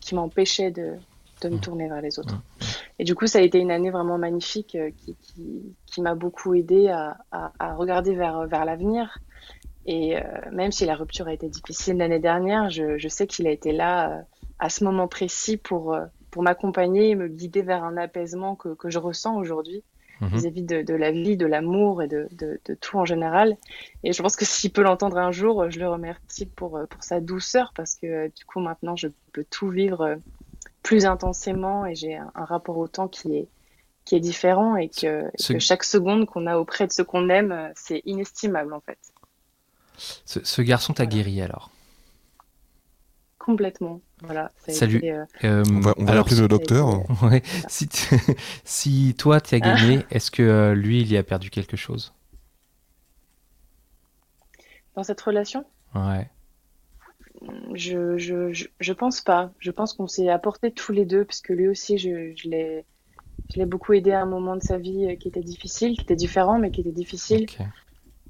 qui m'empêchait de, de me tourner vers les autres. Et du coup, ça a été une année vraiment magnifique euh, qui, qui, qui m'a beaucoup aidé à, à, à, regarder vers, vers l'avenir. Et même si la rupture a été difficile l'année dernière, je, je sais qu'il a été là à ce moment précis pour, pour m'accompagner et me guider vers un apaisement que, que je ressens aujourd'hui mhm. vis-à-vis de, de, la vie, de l'amour et de, de, de, tout en général. Et je pense que s'il peut l'entendre un jour, je le remercie pour, pour sa douceur parce que du coup maintenant je peux tout vivre plus intensément et j'ai un, rapport au temps qui est, qui est différent et que, chaque seconde qu'on a auprès de ce qu'on aime, c'est inestimable en fait. Ce, garçon t'a guéri alors Complètement. Voilà, Salut. Euh, euh, on va, appeler le docteur. Ouais. Si, si, toi tu as gagné, ah. est-ce que euh, lui il y a perdu quelque chose? Dans cette relation? Ouais je, je, je, pense pas. Je pense qu'on s'est apporté tous les deux, parce que lui aussi, je, je l'ai, je l'ai beaucoup aidé à un moment de sa vie qui était difficile, qui était différent, mais qui était difficile.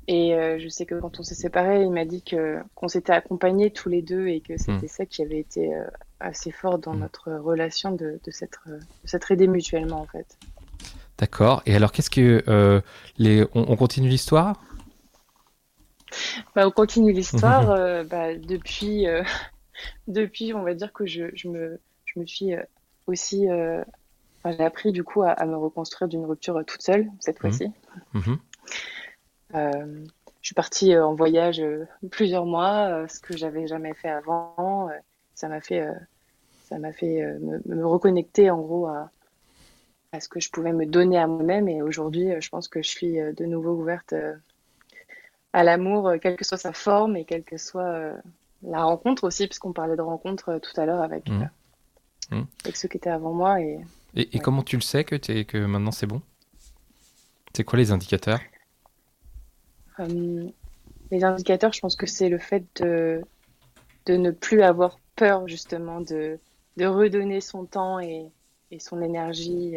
Et euh, je sais que quand on s'est séparés, il m'a dit que qu'on s'était accompagnés tous les deux et que c'était hmm. ça qui avait été euh, assez fort dans hmm. notre relation de, de s'être de aider mutuellement en fait. D'accord. Et alors, qu'est-ce que les on continue l'histoire? Bah, on continue l'histoire. Euh, bah, depuis, euh, depuis, on va dire que je, je me, je me suis euh, aussi. j'ai appris du coup à, me reconstruire d'une rupture toute seule, cette mhm. fois-ci. Mhm. je suis partie en voyage plusieurs mois, ce que j'avais jamais fait avant. ça m'a fait, ça m'a fait me, me, reconnecter en gros à, à ce que je pouvais me donner à moi-même. Et aujourd'hui, je pense que je suis de nouveau ouverte à l'amour, euh, quelle que soit sa forme et quelle que soit euh, la rencontre aussi, puisqu'on parlait de rencontre euh, tout à l'heure avec, mmh. Mmh. avec ceux qui étaient avant moi. Et, et, comment tu le sais que, es, que maintenant c'est bon? C'est quoi les indicateurs? Les indicateurs, je pense que c'est le fait de, de ne plus avoir peur justement de, de redonner son temps et, et son énergie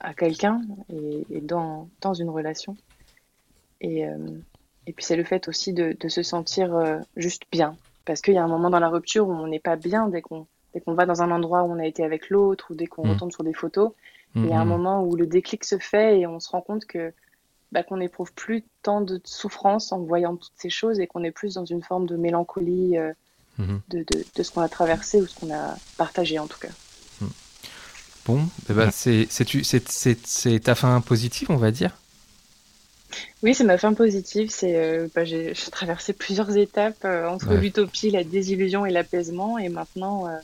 à quelqu'un et, et dans, dans une relation. Et, euh, et puis c'est le fait aussi de, de se sentir euh, juste bien. Parce qu'il y a un moment dans la rupture où on n'est pas bien dès qu'on dès qu'on va dans un endroit où on a été avec l'autre ou dès qu'on mmh. retombe sur des photos. Il y a un mmh. moment où le déclic se fait et on se rend compte que bah, qu'on n'éprouve plus tant de souffrance en voyant toutes ces choses et qu'on est plus dans une forme de mélancolie euh, mmh. de, de, de, ce qu'on a traversé ou ce qu'on a partagé en tout cas. Bon, eh ben, c'est ta fin positive, on va dire? Oui, c'est ma fin positive. C'est, euh, bah, j'ai, traversé plusieurs étapes euh, entre l'utopie, la désillusion et l'apaisement. Et maintenant, euh,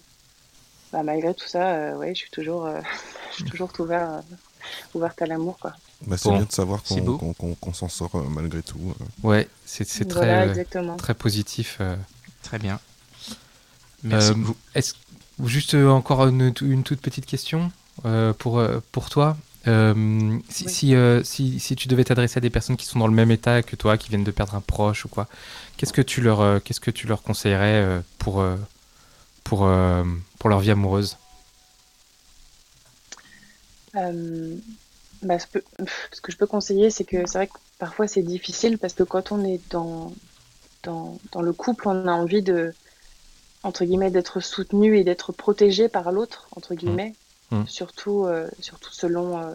bah, malgré tout ça, ouais, je suis toujours, je suis toujours ouvert, ouverte à l'amour. Quoi. Bah, c'est bien de savoir qu'on, s'en sort malgré tout. Ouais, c'est, très, très positif. Très bien. Merci. est-ce, juste encore une, une, toute petite question pour, pour toi. Euh, si, euh, si, si, tu devais t'adresser à des personnes qui sont dans le même état que toi, qui viennent de perdre un proche ou quoi, qu'est-ce que tu leur, euh, qu'est-ce que tu leur conseillerais pour, pour, pour leur vie amoureuse? Bah, ce, que je peux conseiller, c'est que c'est vrai que parfois c'est difficile parce que quand on est dans, dans, dans le couple, on a envie de entre guillemets d'être soutenu et d'être protégé par l'autre entre mmh. guillemets. Mmh. Surtout, euh, surtout selon euh,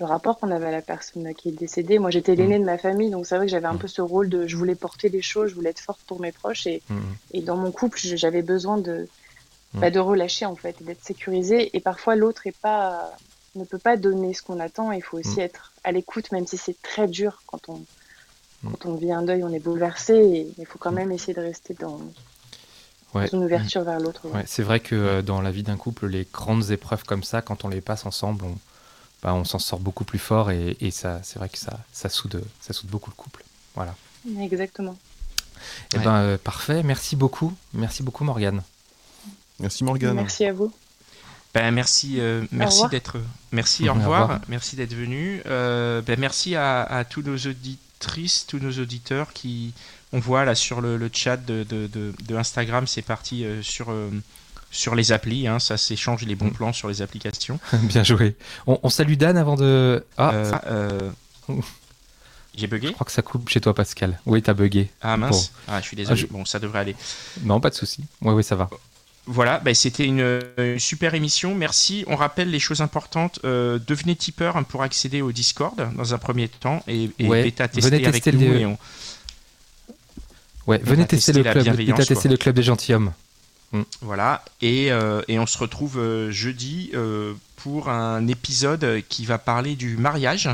le rapport qu'on avait à la personne qui est décédée. Moi, j'étais l'aînée mmh. de ma famille, donc c'est vrai que j'avais un peu ce rôle de je voulais porter les choses, je voulais être forte pour mes proches. Et, et dans mon couple, j'avais besoin de, bah, de relâcher, en fait, d'être sécurisée. Et parfois, l'autre est pas, ne peut pas donner ce qu'on attend. Il faut aussi être à l'écoute, même si c'est très dur quand on, quand on vit un deuil, on est bouleversé. Et il faut quand même essayer de rester dans, une ouverture vers l'autre. c'est vrai que euh, dans la vie d'un couple, les grandes épreuves comme ça, quand on les passe ensemble, on, bah, on s'en sort beaucoup plus fort et, ça, c'est vrai que ça, ça, soude, ça soude beaucoup le couple. Voilà. Exactement. Eh ben, euh, parfait. Merci beaucoup. Merci beaucoup, Morgane. Merci, Morgane. Merci à vous. Ben, merci, euh, merci d'être, merci, au revoir, merci d'être venu. ben, merci à, à tous nos auditrices, tous nos auditeurs qui, on voit là sur le, chat de, Instagram, c'est parti euh, sur, euh, sur les applis. Hein, ça s'échange les bons mm. plans sur les applications. Bien joué. On, salue Dan avant de. Ah, euh, J'ai bugué Je crois que ça coupe chez toi, Pascal. Oui, t'as bugué. Ah mince. Ah, je suis désolé. Ah, bon, ça devrait aller. Non, pas de souci. Oui, oui, ça va. Voilà, bah, c'était une, super émission. Merci. On rappelle les choses importantes. devenez tipeur hein, pour accéder au Discord dans un premier temps et, et bêta tester avec nous. Ouais, venez tester, le club, tester le club des gentilshommes. Mm. Voilà, et, et, on se retrouve jeudi pour un épisode qui va parler du mariage.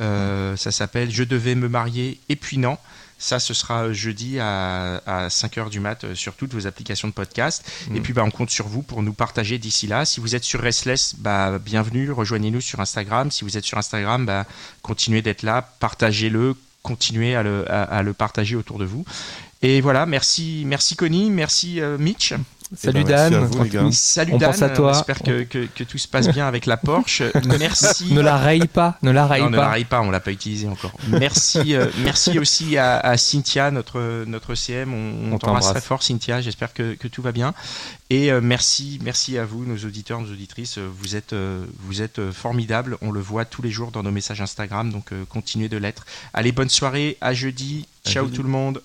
ça s'appelle Je devais me marier et puis non. Ça, ce sera jeudi à, 5h du mat euh, sur toutes vos applications de podcast. Et mm. puis, bah, on compte sur vous pour nous partager d'ici là. Si vous êtes sur Restless, bah, bienvenue, rejoignez-nous sur Instagram. Si vous êtes sur Instagram, bah, continuez d'être là, partagez-le, continuez à le, à le, partager autour de vous. Et voilà, merci, merci Connie, merci euh, Mitch. Salut Dan. Salut On Dan. Pense à toi. J'espère que, que, tout se passe bien avec la Porsche. Merci. ne la raye pas. Ne la raye pas. Ne la raye pas. On l'a pas utilisé encore. Merci. Euh, merci aussi à, Cynthia, notre notre CM. On, on t'embrasse très fort, Cynthia. J'espère que, que, tout va bien. Et euh, merci, merci à vous, nos auditeurs, nos auditrices. Vous êtes euh, vous êtes formidables. On le voit tous les jours dans nos messages Instagram. Donc continuez de l'être. Allez, bonne soirée. À jeudi. Ciao tout le monde.